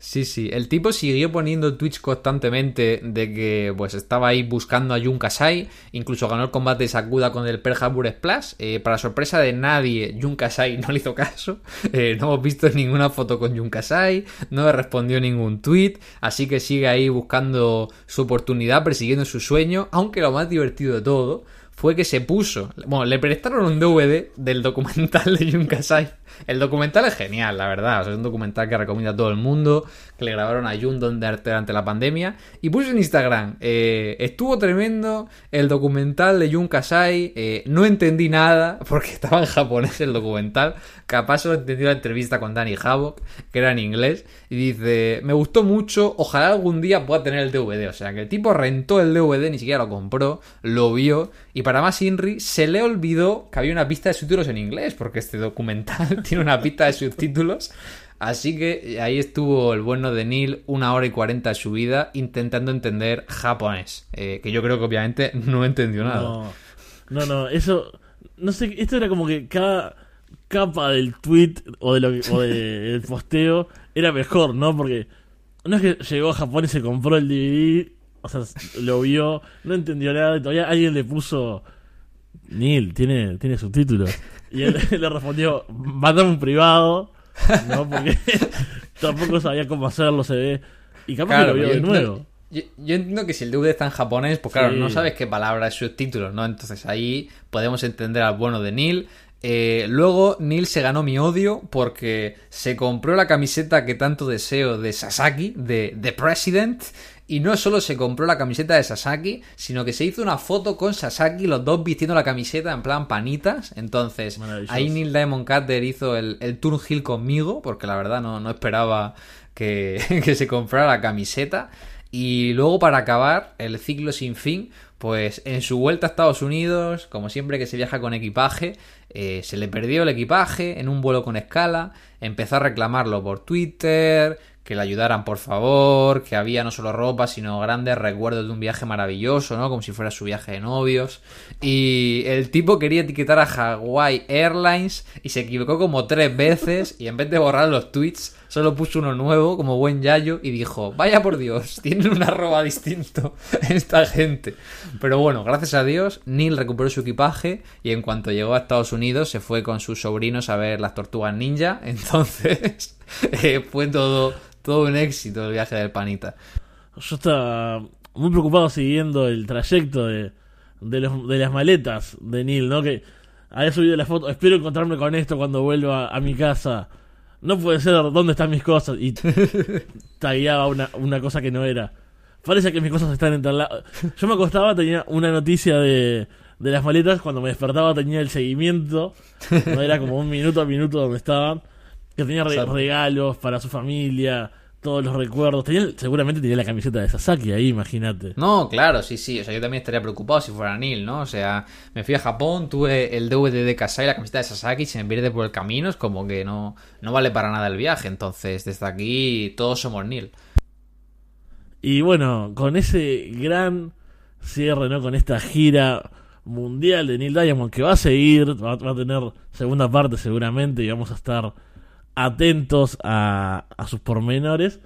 Sí, sí. El tipo siguió poniendo tweets constantemente de que pues estaba ahí buscando a Jun Kasai. Incluso ganó el combate de Sakuda con el Pearl Harbor Splash. Eh, para sorpresa de nadie, Jun Kasai no le hizo caso. Eh, no hemos visto ninguna foto con Jun Kasai. No le respondió ningún tweet. Así que sigue ahí buscando su oportunidad, persiguiendo su sueño. Aunque lo más divertido de todo fue que se puso. Bueno, le prestaron un DVD del documental de Jun Kasai. El documental es genial, la verdad. Es un documental que recomienda a todo el mundo. Que le grabaron a Jun durante la pandemia. Y puso en Instagram. eh, estuvo tremendo el documental de Jun Kasai. eh, no entendí nada porque estaba en japonés el documental. Capaz solo entendí la entrevista con Danny Havoc, que era en inglés. Y dice: Me gustó mucho. Ojalá algún día pueda tener el DVD. O sea, que el tipo rentó el DVD, ni siquiera lo compró. Lo vio. Y para más Inri, se le olvidó que había una pista de subtítulos en inglés. Porque este documental tiene una pista de subtítulos. Así que ahí estuvo el bueno de Neil, una hora y cuarenta de su vida, intentando entender japonés. Eh, que yo creo que obviamente no entendió nada. No, no, no, eso. No sé, esto era como que cada capa del tweet o, de lo o de- del posteo era mejor, ¿no? Porque no es que llegó a Japón y se compró el DVD O sea, lo vio, no entendió nada. y Todavía alguien le puso. Neil, tiene, tiene subtítulos. Y él le respondió: Mandame un privado. ¿No? Porque tampoco sabía cómo hacerlo, se ve. Y capaz Claro, que lo vio de nuevo. Yo, yo entiendo que si el DVD está en japonés, pues claro, Sí. no sabes qué palabra es subtítulos, ¿no? Entonces ahí podemos entender al bueno de Neil. Eh, luego Neil se ganó mi odio porque se compró la camiseta que tanto deseo de Sasaki, de The President. Y no solo se compró la camiseta de Sasaki, sino que se hizo una foto con Sasaki, los dos vistiendo la camiseta en plan panitas. Entonces, ahí Neil Diamond Cutter hizo el, el turn heel conmigo, porque la verdad no, no esperaba que, que se comprara la camiseta. Y luego para acabar el ciclo sin fin, pues en su vuelta a Estados Unidos, como siempre que se viaja con equipaje, eh, se le perdió el equipaje en un vuelo con escala, empezó a reclamarlo por Twitter, que le ayudaran por favor, que había no solo ropa, sino grandes recuerdos de un viaje maravilloso, ¿no? Como si fuera su viaje de novios. Y el tipo quería etiquetar a Hawaii Airlines y se equivocó como tres veces y en vez de borrar los tweets, solo puso uno nuevo como buen yayo y dijo, vaya por Dios, tienen un arroba distinto esta gente. Pero bueno, gracias a Dios, Neil recuperó su equipaje y en cuanto llegó a Estados Unidos se fue con sus sobrinos a ver las tortugas ninja. Entonces eh, fue todo, todo un éxito el viaje del panita. Yo estaba muy preocupado siguiendo el trayecto de, de, los- de las maletas de Neil, ¿no? Que había subido la foto. Espero encontrarme con esto cuando vuelva a mi casa. No puede ser dónde están mis cosas. Y tagueaba una, una cosa que no era. Parece que mis cosas están en tal lado. Yo me acostaba, tenía una noticia de, de las maletas. Cuando me despertaba tenía el seguimiento. No era como un minuto a minuto donde estaban. Que tenía re- regalos para su familia, todos los recuerdos. Tenía, seguramente tenía la camiseta de Sasaki ahí, imagínate. No, claro, sí, sí. O sea, yo también estaría preocupado si fuera Neil, ¿no? O sea, me fui a Japón, tuve el DVD de Kasai, la camiseta de Sasaki, se me pierde por el camino, es como que no, no vale para nada el viaje. Entonces, desde aquí, todos somos Neil. Y bueno, con ese gran cierre, ¿no? Con esta gira mundial de Neil Diamond que va a seguir, va, va a tener segunda parte seguramente y vamos a estar atentos a, a sus pormenores.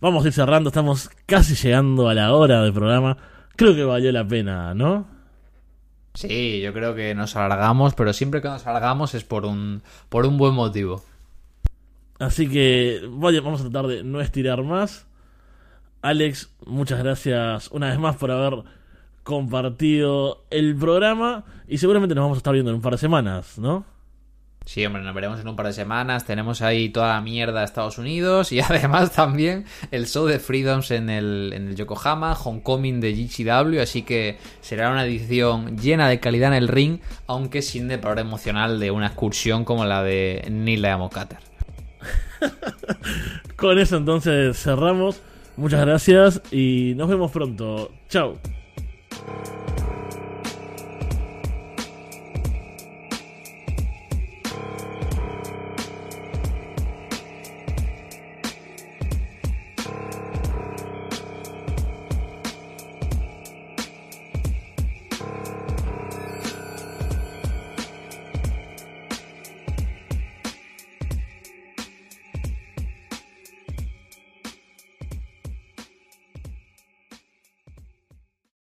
Vamos a ir cerrando, estamos casi llegando a la hora del programa. Creo que valió la pena, ¿no? Sí, yo creo que nos alargamos, pero siempre que nos alargamos es por un, por un buen motivo. Así que vaya, vamos a tratar de no estirar más. Alex, muchas gracias una vez más por haber compartido el programa y seguramente nos vamos a estar viendo en un par de semanas, ¿no? Sí, hombre, nos veremos en un par de semanas. Tenemos ahí toda la mierda de Estados Unidos y además también el show de Freedoms en el, en el Yokohama, Homecoming de GCW. Así que será una edición llena de calidad en el ring, aunque sin valor emocional de una excursión como la de Neil Diamond Cutter. Con eso entonces cerramos. Muchas gracias y nos vemos pronto. Chao.